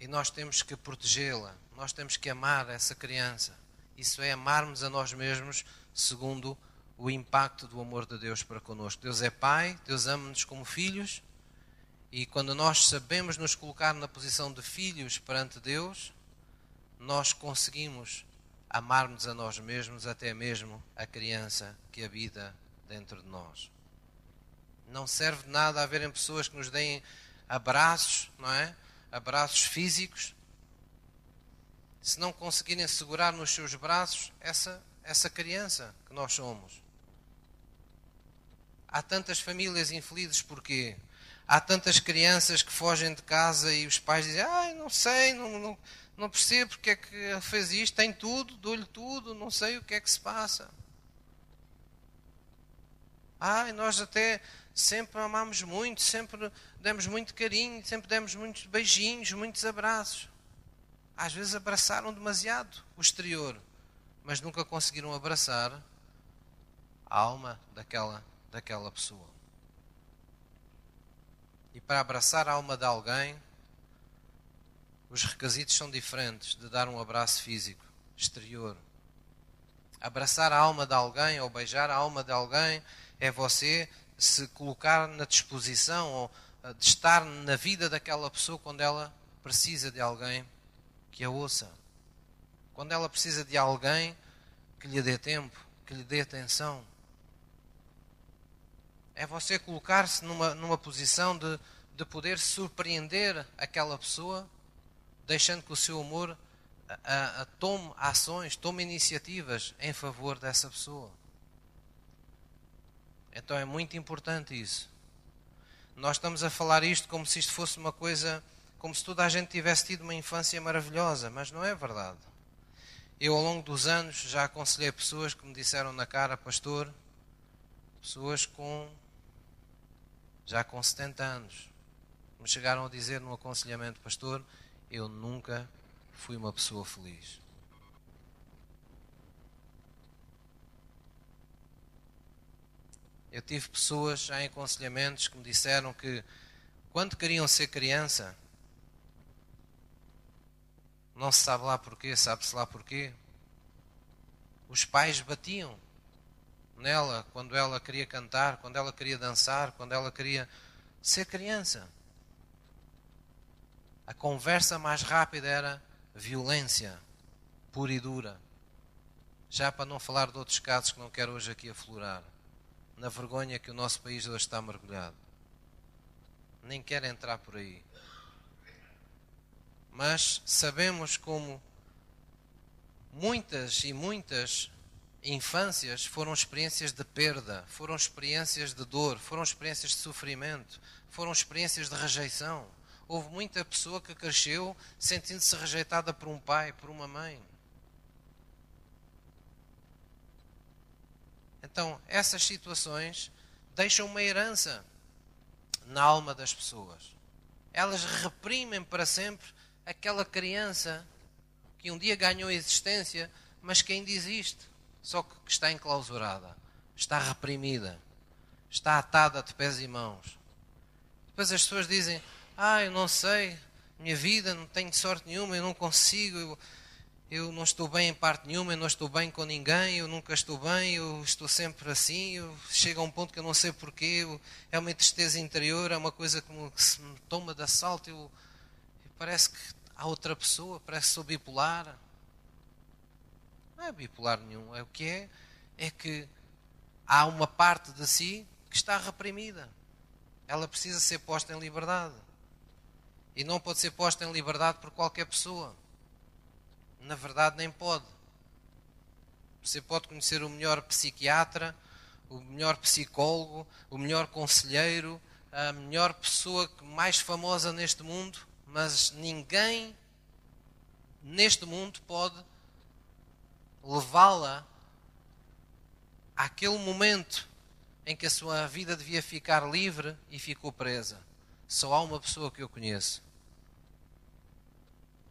E nós temos que protegê-la, nós temos que amar essa criança. Isso é amarmos a nós mesmos segundo o impacto do amor de Deus para connosco. Deus é Pai, Deus ama-nos como filhos e quando nós sabemos nos colocar na posição de filhos perante Deus, nós conseguimos amar-nos a nós mesmos, até mesmo a criança que habita dentro de nós. Não serve de nada haverem pessoas que nos deem abraços, não é? Abraços físicos. Se não conseguirem segurar nos seus braços essa, essa criança que nós somos. Há tantas famílias infelizes porquê? Há tantas crianças que fogem de casa e os pais dizem: Ai, não sei, não, não, não percebo porque é que fez isto, tem tudo, dou-lhe tudo, não sei o que é que se passa. Ai, nós até sempre amamos muito, sempre demos muito carinho, sempre demos muitos beijinhos, muitos abraços. Às vezes abraçaram demasiado o exterior, mas nunca conseguiram abraçar a alma daquela daquela pessoa. E para abraçar a alma de alguém, os requisitos são diferentes de dar um abraço físico, exterior. Abraçar a alma de alguém ou beijar a alma de alguém é você se colocar na disposição ou eh, de estar na vida daquela pessoa quando ela precisa de alguém que a ouça. Quando ela precisa de alguém que lhe dê tempo, que lhe dê atenção. É você colocar-se numa, numa posição de, de poder surpreender aquela pessoa, deixando que o seu amor a, a, a tome ações, tome iniciativas em favor dessa pessoa. Então é muito importante isso. Nós estamos a falar isto como se isto fosse uma coisa, como se toda a gente tivesse tido uma infância maravilhosa, mas não é verdade. Eu, ao longo dos anos, já aconselhei pessoas que me disseram na cara, pastor, pessoas com já com 70 anos, me chegaram a dizer no aconselhamento, pastor, eu nunca fui uma pessoa feliz. Eu tive pessoas já em aconselhamentos que me disseram que quando queriam ser criança, não se sabe lá porquê, sabe-se lá porquê, os pais batiam nela quando ela queria cantar, quando ela queria dançar, quando ela queria ser criança. A conversa mais rápida era violência pura e dura. Já para não falar de outros casos que não quero hoje aqui aflorar. Na vergonha que o nosso país hoje está mergulhado. Nem quero entrar por aí. Mas sabemos como muitas e muitas infâncias foram experiências de perda, foram experiências de dor, foram experiências de sofrimento, foram experiências de rejeição. Houve muita pessoa que cresceu sentindo-se rejeitada por um pai, por uma mãe. Então, essas situações deixam uma herança na alma das pessoas. Elas reprimem para sempre aquela criança que um dia ganhou existência, mas que ainda existe só que está enclausurada, está reprimida, está atada de pés e mãos. Depois as pessoas dizem: Ah, eu não sei, minha vida não tenho sorte nenhuma, eu não consigo, eu, eu não estou bem em parte nenhuma, eu não estou bem com ninguém, eu nunca estou bem, eu estou sempre assim, eu chego a um ponto que eu não sei porquê, eu, é uma tristeza interior, é uma coisa me, que se me toma de assalto, eu, parece que há outra pessoa, parece que sou bipolar. Não é bipolar nenhum. É o que é, é que há uma parte de si que está reprimida. Ela precisa ser posta em liberdade. E não pode ser posta em liberdade por qualquer pessoa. Na verdade, nem pode. Você pode conhecer o melhor psiquiatra, o melhor psicólogo, o melhor conselheiro, a melhor pessoa mais famosa neste mundo, mas ninguém neste mundo pode levá-la àquele momento em que a sua vida devia ficar livre e ficou presa. Só há uma pessoa que eu conheço.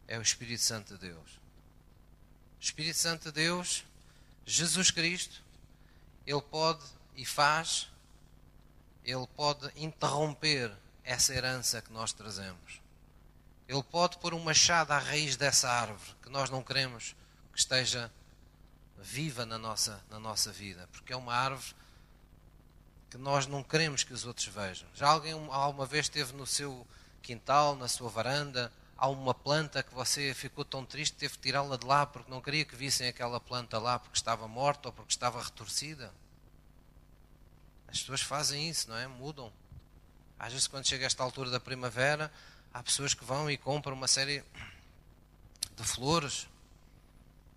É o Espírito Santo de Deus. O Espírito Santo de Deus, Jesus Cristo, ele pode e faz, ele pode interromper essa herança que nós trazemos. Ele pode pôr um machado à raiz dessa árvore que nós não queremos que esteja viva na nossa, na nossa vida, porque é uma árvore que nós não queremos que os outros vejam. Já alguém alguma vez esteve no seu quintal, na sua varanda, há uma planta que você ficou tão triste teve que tirá-la de lá porque não queria que vissem aquela planta lá porque estava morta ou porque estava retorcida? As pessoas fazem isso, não é? Mudam. Às vezes, quando chega esta altura da primavera, há pessoas que vão e compram uma série de flores.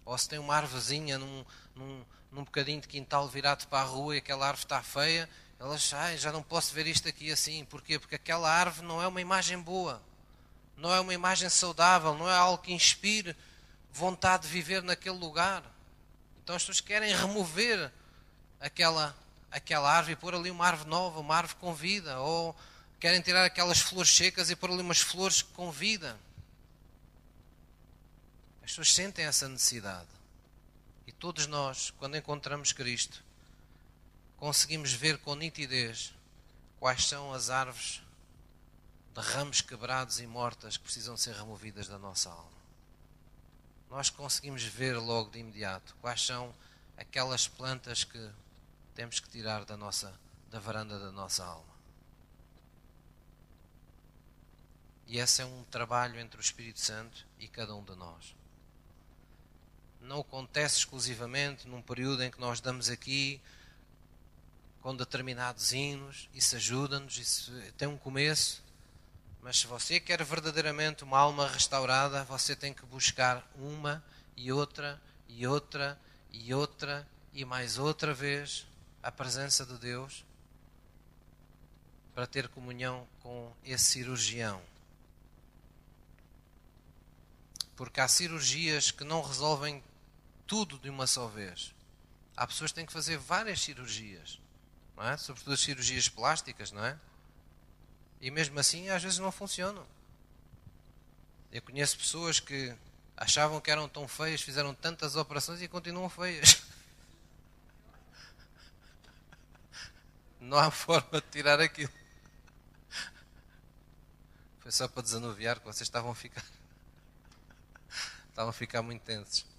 Ou se tem uma árvorezinha num, num, num bocadinho de quintal virado para a rua e aquela árvore está feia, elas, ai, já não posso ver isto aqui assim. Porquê? Porque aquela árvore não é uma imagem boa, não é uma imagem saudável, não é algo que inspire vontade de viver naquele lugar. Então as pessoas querem remover aquela, aquela árvore e pôr ali uma árvore nova, uma árvore com vida, ou querem tirar aquelas flores secas e pôr ali umas flores com vida. As pessoas sentem essa necessidade. E todos nós, quando encontramos Cristo, conseguimos ver com nitidez quais são as árvores de ramos quebrados e mortas que precisam ser removidas da nossa alma. Nós conseguimos ver logo de imediato quais são aquelas plantas que temos que tirar da nossa da varanda da nossa alma. E esse é um trabalho entre o Espírito Santo e cada um de nós. Não acontece exclusivamente num período em que nós damos aqui com determinados hinos, isso ajuda-nos, isso tem um começo, mas se você quer verdadeiramente uma alma restaurada, você tem que buscar uma e outra e outra e outra e mais outra vez a presença de Deus para ter comunhão com esse cirurgião. Porque há cirurgias que não resolvem tudo de uma só vez. Há pessoas que têm que fazer várias cirurgias não é? sobretudo as cirurgias plásticas, não é? E mesmo assim às vezes não funcionam. Eu conheço pessoas que achavam que eram tão feias, fizeram tantas operações e continuam feias. Não há forma de tirar aquilo. Foi só para desanuviar que vocês estavam a ficar. Estavam a ficar muito tensos.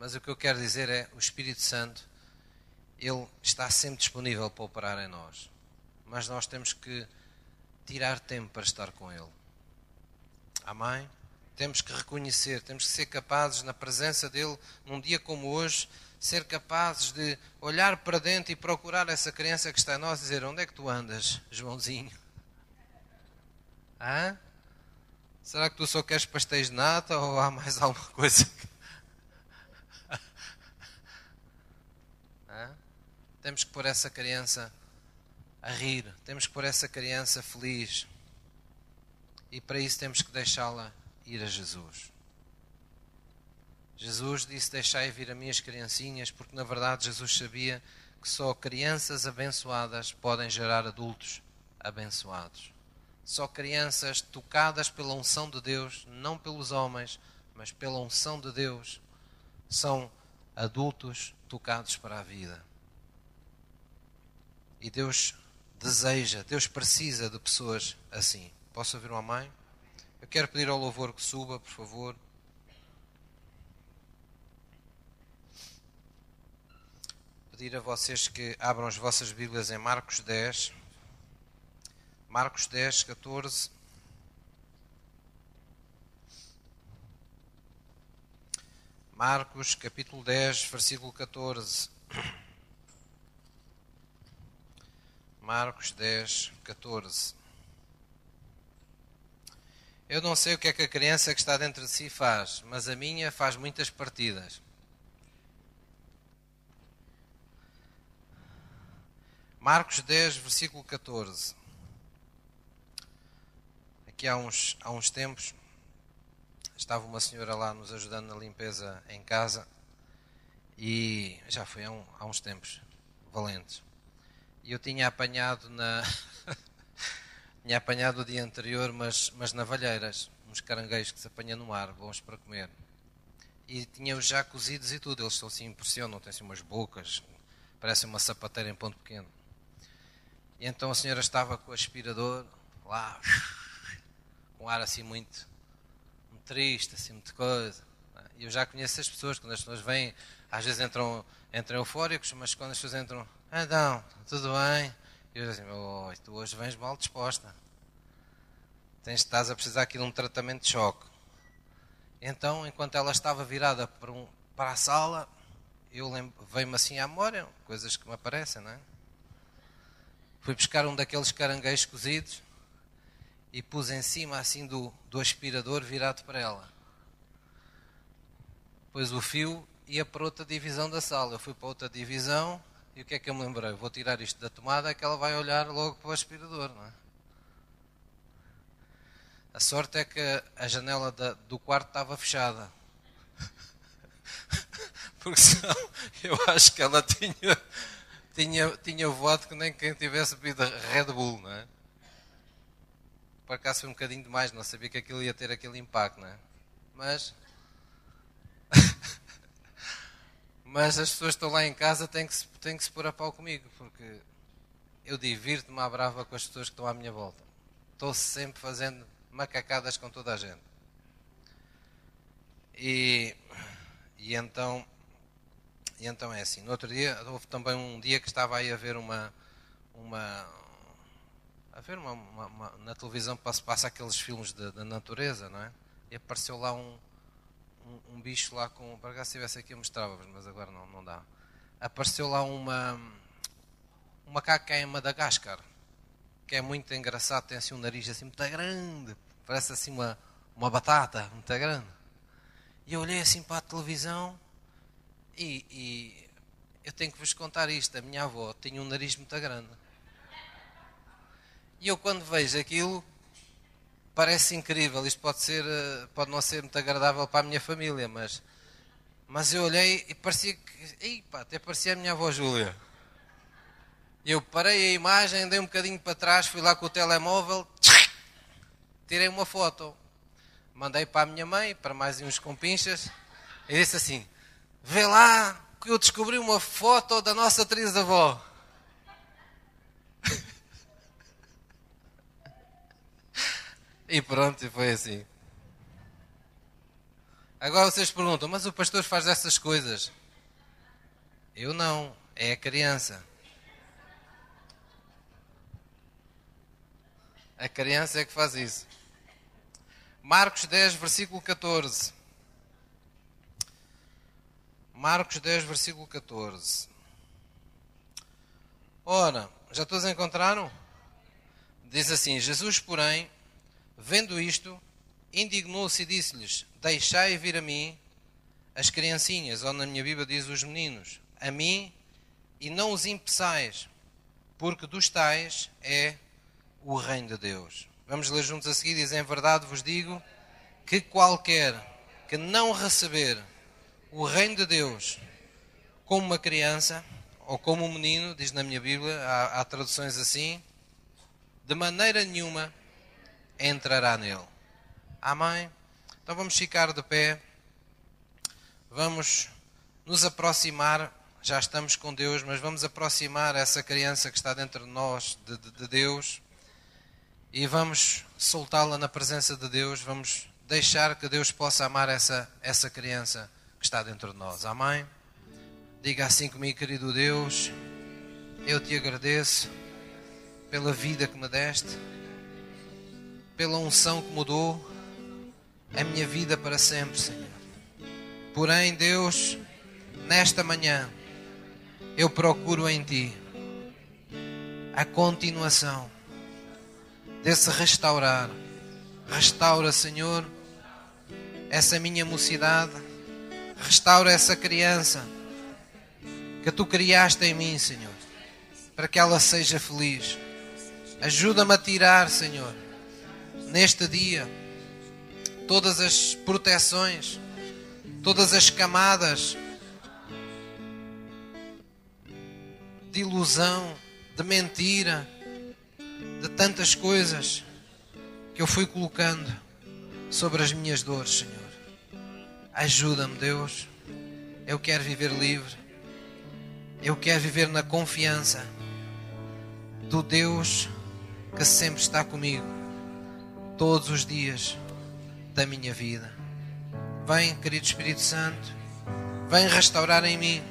Mas o que eu quero dizer é: o Espírito Santo ele está sempre disponível para operar em nós. Mas nós temos que tirar tempo para estar com Ele. Amém? Temos que reconhecer, temos que ser capazes, na presença dEle, num dia como hoje, ser capazes de olhar para dentro e procurar essa criança que está em nós e dizer: Onde é que tu andas, Joãozinho? Hã? Será que tu só queres pastéis de nata ou há mais alguma coisa? Hã? Temos que pôr essa criança a rir, temos que pôr essa criança feliz. E para isso temos que deixá-la ir a Jesus. Jesus disse: Deixai vir a minhas criancinhas, porque na verdade Jesus sabia que só crianças abençoadas podem gerar adultos abençoados. Só crianças tocadas pela unção de Deus, não pelos homens, mas pela unção de Deus, são adultos tocados para a vida. E Deus deseja, Deus precisa de pessoas assim. Posso ouvir uma mãe? Eu quero pedir ao louvor que suba, por favor. Pedir a vocês que abram as vossas Bíblias em Marcos 10. Marcos 10, 14. Marcos, capítulo 10, versículo 14. Marcos 10, 14. Eu não sei o que é que a criança que está dentro de si faz, mas a minha faz muitas partidas. Marcos 10, versículo 14. Aqui há uns, há uns tempos estava uma senhora lá nos ajudando na limpeza em casa e já foi há, um, há uns tempos valentes. E eu tinha apanhado na. tinha apanhado o dia anterior, mas, mas navalheiras, uns caranguejos que se apanham no mar, bons para comer. E tinha-os já cozidos e tudo, eles estão assim, impressionam, têm assim umas bocas, parecem uma sapateira em ponto pequeno. E então a senhora estava com o aspirador lá, com um ar assim muito, muito triste, assim, muita coisa. E eu já conheço as pessoas, quando as pessoas vêm, às vezes entram, entram eufóricos, mas quando as pessoas entram então, tudo bem? E eu assim, oh, tu hoje vens mal disposta. Tens, estás a precisar aqui de um tratamento de choque. Então, enquanto ela estava virada para, um, para a sala, eu veio-me assim à memória, coisas que me aparecem, não é? Fui buscar um daqueles caranguejos cozidos e pus em cima assim do, do aspirador virado para ela. Depois o fio ia para outra divisão da sala. Eu fui para outra divisão e o que é que eu me lembrei? Vou tirar isto da tomada, é que ela vai olhar logo para o aspirador, não é? A sorte é que a janela da, do quarto estava fechada. Porque senão eu acho que ela tinha, tinha, tinha voado que nem quem tivesse bebido Red Bull, não é? Por acaso foi um bocadinho demais, não sabia que aquilo ia ter aquele impacto, não é? Mas. Mas as pessoas que estão lá em casa têm que, se, têm que se pôr a pau comigo, porque eu divirto-me à brava com as pessoas que estão à minha volta. Estou sempre fazendo macacadas com toda a gente. E, e então e então é assim. No outro dia, houve também um dia que estava aí a ver uma. uma a ver uma, uma, uma na televisão passa, passa aqueles filmes da natureza, não é? E apareceu lá um, um, bicho lá com. Para cá se estivesse aqui eu mostrava mas agora não, não dá. Apareceu lá uma. Um macaco é em Madagascar, que é muito engraçado, tem assim um nariz assim muito grande, parece assim uma, uma batata muito grande. E eu olhei assim para a televisão e, e eu tenho que vos contar isto: a minha avó tinha um nariz muito grande. E eu, quando vejo aquilo, parece incrível. Isto pode, ser, eh, pode não ser muito agradável para a minha família, mas, mas eu olhei e parecia que. Até parecia a minha avó Júlia. Eu parei a imagem, dei um bocadinho para trás, fui lá com o telemóvel, tirei uma foto, mandei para a minha mãe, para mais uns compinchas, e disse assim: Vê lá que eu descobri uma foto da nossa atriz e pronto, foi assim. Agora vocês perguntam, mas o pastor faz essas coisas? Eu não, é a criança. A criança é que faz isso. Marcos 10, versículo 14. Marcos 10, versículo 14. Ora, já todos encontraram? Diz assim: Jesus, porém, vendo isto, indignou-se e disse-lhes: Deixai vir a mim as criancinhas, ou na minha Bíblia diz os meninos, a mim e não os impeçais, porque dos tais é o reino de Deus. Vamos ler juntos a seguir: diz: Em verdade vos digo que qualquer que não receber o reino de Deus como uma criança ou como um menino, diz na minha Bíblia, há, há traduções assim, de maneira nenhuma entrará nele. Amém? Então vamos ficar de pé, vamos nos aproximar, já estamos com Deus, mas vamos aproximar essa criança que está dentro de nós, de, de, de Deus, e vamos soltá-la na presença de Deus, vamos deixar que Deus possa amar essa, essa criança que está dentro de nós. Amém? Diga assim comigo, querido Deus, eu te agradeço pela vida que me deste, pela unção que mudou a minha vida para sempre, Senhor. Porém, Deus, nesta manhã, eu procuro em Ti a continuação desse restaurar. Restaura, Senhor, essa minha mocidade Restaura essa criança que tu criaste em mim, Senhor, para que ela seja feliz. Ajuda-me a tirar, Senhor, neste dia, todas as proteções, todas as camadas de ilusão, de mentira, de tantas coisas que eu fui colocando sobre as minhas dores, Senhor. Ajuda-me, Deus. Eu quero viver livre. Eu quero viver na confiança do Deus que sempre está comigo todos os dias da minha vida. Vem, querido Espírito Santo, vem restaurar em mim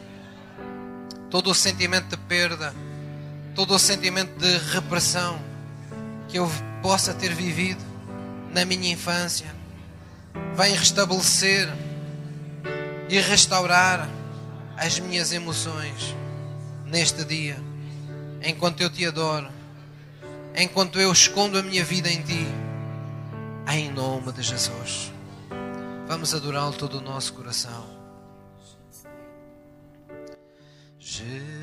todo o sentimento de perda, todo o sentimento de repressão que eu possa ter vivido na minha infância. Vem restabelecer e restaurar as minhas emoções neste dia, enquanto eu te adoro, enquanto eu escondo a minha vida em ti. Em nome de Jesus. Vamos adorá-lo todo o nosso coração. Jesus.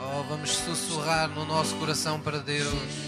Oh, vamos sussurrar no nosso coração para Deus.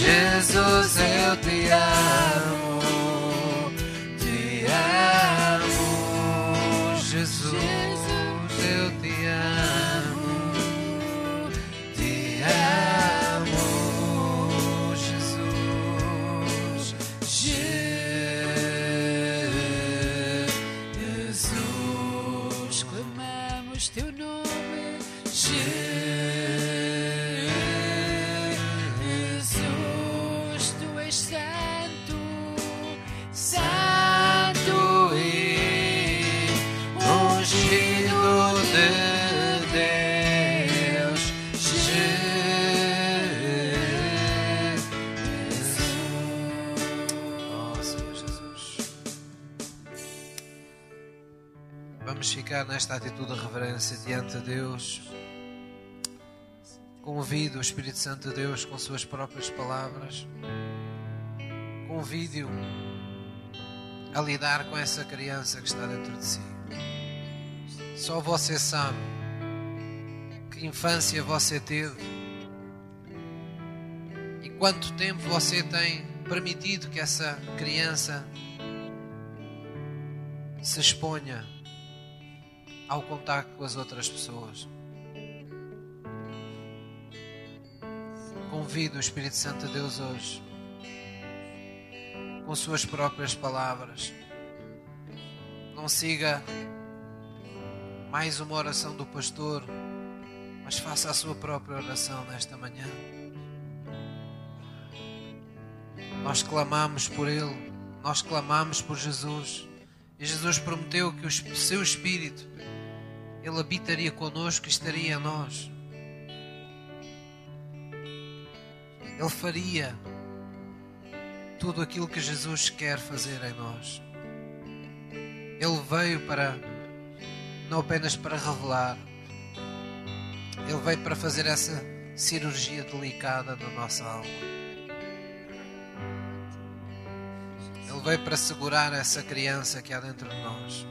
Jesus, eu te amo. Nesta atitude de reverência diante de Deus. Convido o Espírito Santo de Deus com suas próprias palavras. Convide-o a lidar com essa criança que está dentro de si. Só você sabe que infância você teve e quanto tempo você tem permitido que essa criança se exponha ao contacto com as outras pessoas. Convido o Espírito Santo de Deus hoje, com suas próprias palavras. Não siga mais uma oração do pastor, mas faça a sua própria oração nesta manhã. Nós clamamos por Ele, nós clamamos por Jesus. E Jesus prometeu que o seu Espírito, Ele habitaria conosco e estaria em nós. Ele faria tudo aquilo que Jesus quer fazer em nós. Ele veio para, não apenas para revelar, Ele veio para fazer essa cirurgia delicada na nossa alma. Ele veio para segurar essa criança que há dentro de nós.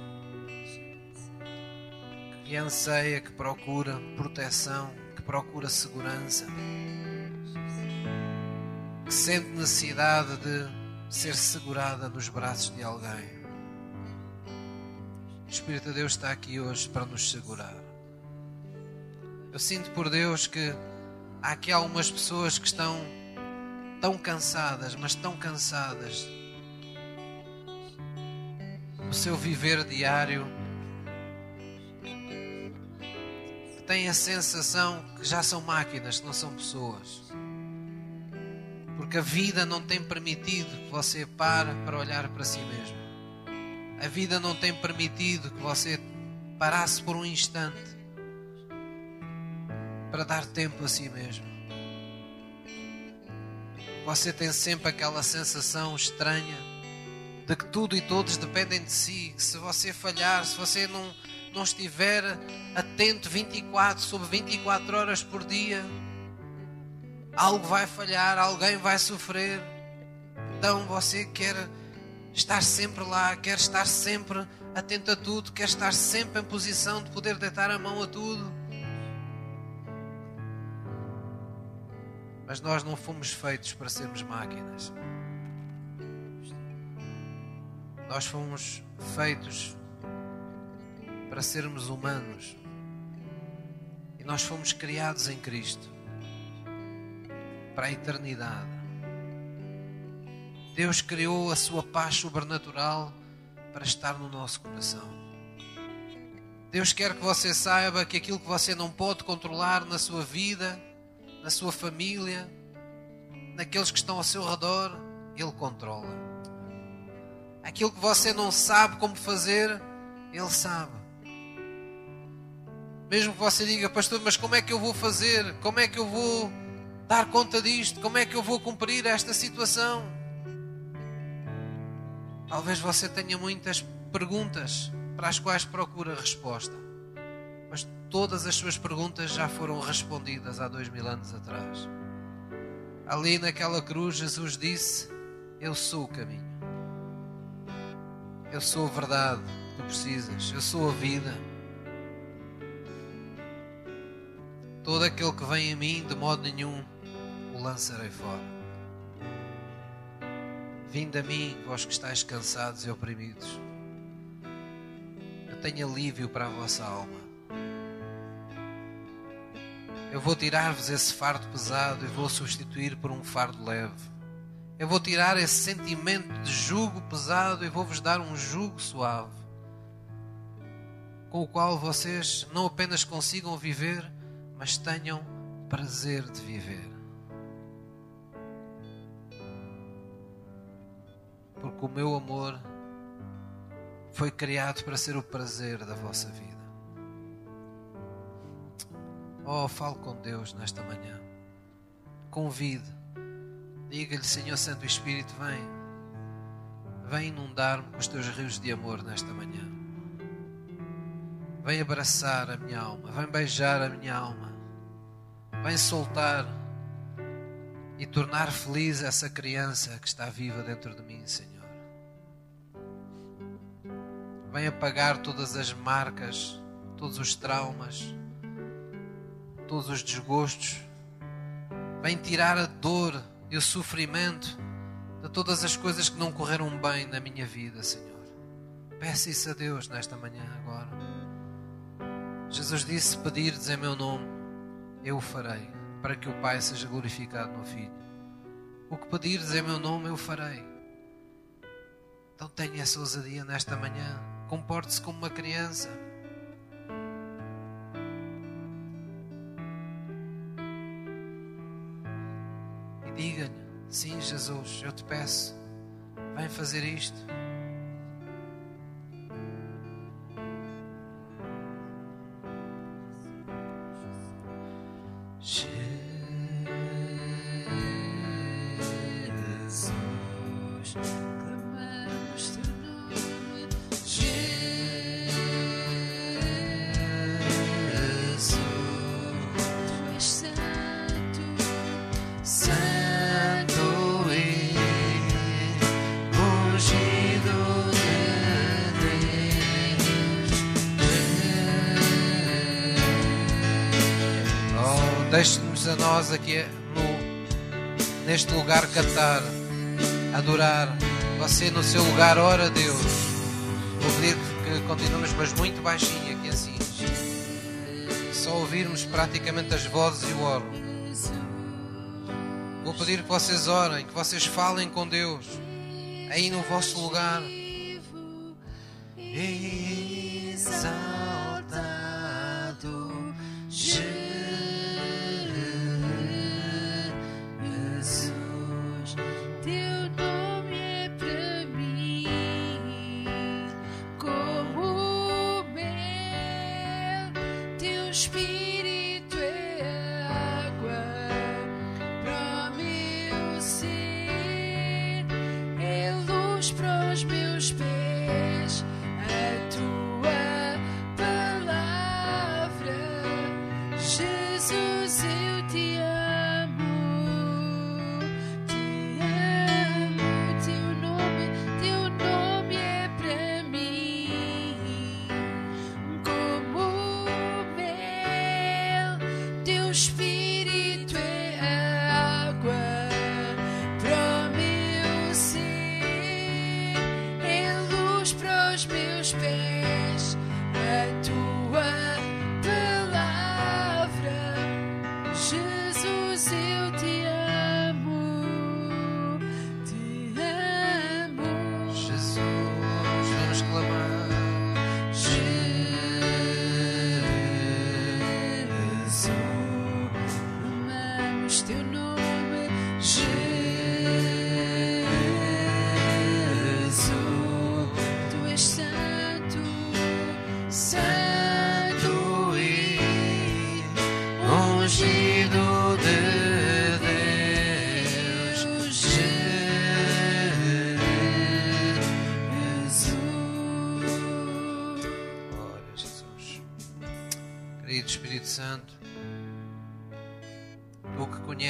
Que anseia, que procura proteção, que procura segurança que sente necessidade de ser segurada nos braços de alguém. O Espírito de Deus está aqui hoje para nos segurar. Eu sinto por Deus que há aqui algumas pessoas que estão tão cansadas, mas tão cansadas do seu viver diário, têm a sensação que já são máquinas, que não são pessoas porque a vida não tem permitido que você pare para olhar para si mesmo. A vida não tem permitido que você parasse por um instante para dar tempo a si mesmo. Você tem sempre aquela sensação estranha de que tudo e todos dependem de si. Que se você falhar, se você não, não estiver atento 24 sobre 24 horas por dia, algo vai falhar, alguém vai sofrer. Então você quer estar sempre lá, quer estar sempre atento a tudo, quer estar sempre em posição de poder deitar a mão a tudo. Mas nós não fomos feitos para sermos máquinas. Nós fomos feitos para sermos humanos. E nós fomos criados em Cristo para a eternidade. Deus criou a sua paz sobrenatural para estar no nosso coração. Deus quer que você saiba que aquilo que você não pode controlar na sua vida, na sua família, naqueles que estão ao seu redor, Ele controla. Aquilo que você não sabe como fazer, Ele sabe. Mesmo que você diga, pastor, mas como é que eu vou fazer? Como é que eu vou dar conta disto? Como é que eu vou cumprir esta situação? Talvez você tenha muitas perguntas para as quais procura resposta, mas todas as suas perguntas já foram respondidas há dois mil anos atrás. Ali naquela cruz, Jesus disse: Eu sou o caminho, eu sou a verdade que tu precisas, eu sou a vida. Todo aquele que vem a mim, de modo nenhum o lançarei fora. Vinde a mim, vós que estáis cansados e oprimidos. Eu tenho alívio para a vossa alma. Eu vou tirar-vos esse fardo pesado e vou substituir por um fardo leve. Eu vou tirar esse sentimento de jugo pesado e vou-vos dar um jugo suave, com o qual vocês não apenas consigam viver, mas tenham prazer de viver. porque o meu amor foi criado para ser o prazer da vossa vida. Oh, fale com Deus nesta manhã. Convide. Diga-lhe, Senhor Santo Espírito, vem. Vem inundar-me com os teus rios de amor nesta manhã. Vem abraçar a minha alma, vem beijar a minha alma, vem soltar e tornar feliz essa criança que está viva dentro de mim, Senhor. Vem apagar todas as marcas, todos os traumas, todos os desgostos. Vem tirar a dor e o sofrimento de todas as coisas que não correram bem na minha vida, Senhor. Peça isso a Deus nesta manhã agora. Jesus disse: Pedirdes em meu nome, eu o farei, para que o Pai seja glorificado no Filho. O que pedirdes em meu nome, eu farei. Então tenha essa ousadia nesta manhã. Comporte-se como uma criança. E diga-lhe: Sim, Jesus, eu te peço, vem fazer isto. Lugar, ora Deus. Vou pedir que continuemos, mas muito baixinho aqui assim. Só ouvirmos praticamente as vozes e o órgão. Vou pedir que vocês orem, que vocês falem com Deus aí no vosso lugar.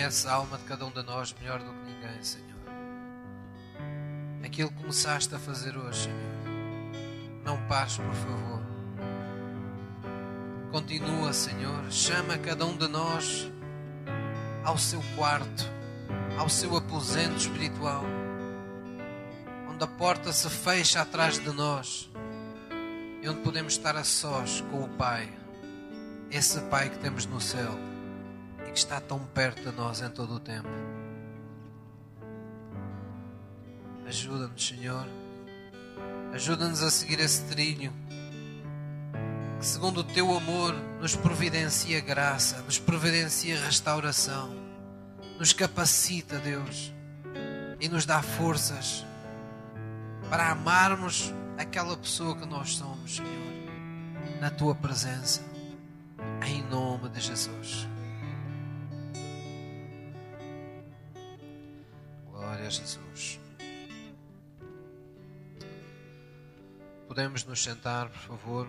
Que conheces a alma de cada um de nós melhor do que ninguém, Senhor. Aquilo que começaste a fazer hoje, Senhor. Não pares, por favor. Continua, Senhor. Chama cada um de nós ao seu quarto, ao seu aposento espiritual, onde a porta se fecha atrás de nós e onde podemos estar a sós com o Pai, esse Pai que temos no céu está tão perto de nós em todo o tempo. Ajuda-nos, Senhor. Ajuda-nos a seguir esse trilho que, segundo o teu amor, nos providencia graça, nos providencia restauração, nos capacita, Deus, e nos dá forças para amarmos aquela pessoa que nós somos, Senhor, na tua presença, em nome de Jesus. Glória a Jesus. Podemos nos sentar, por favor.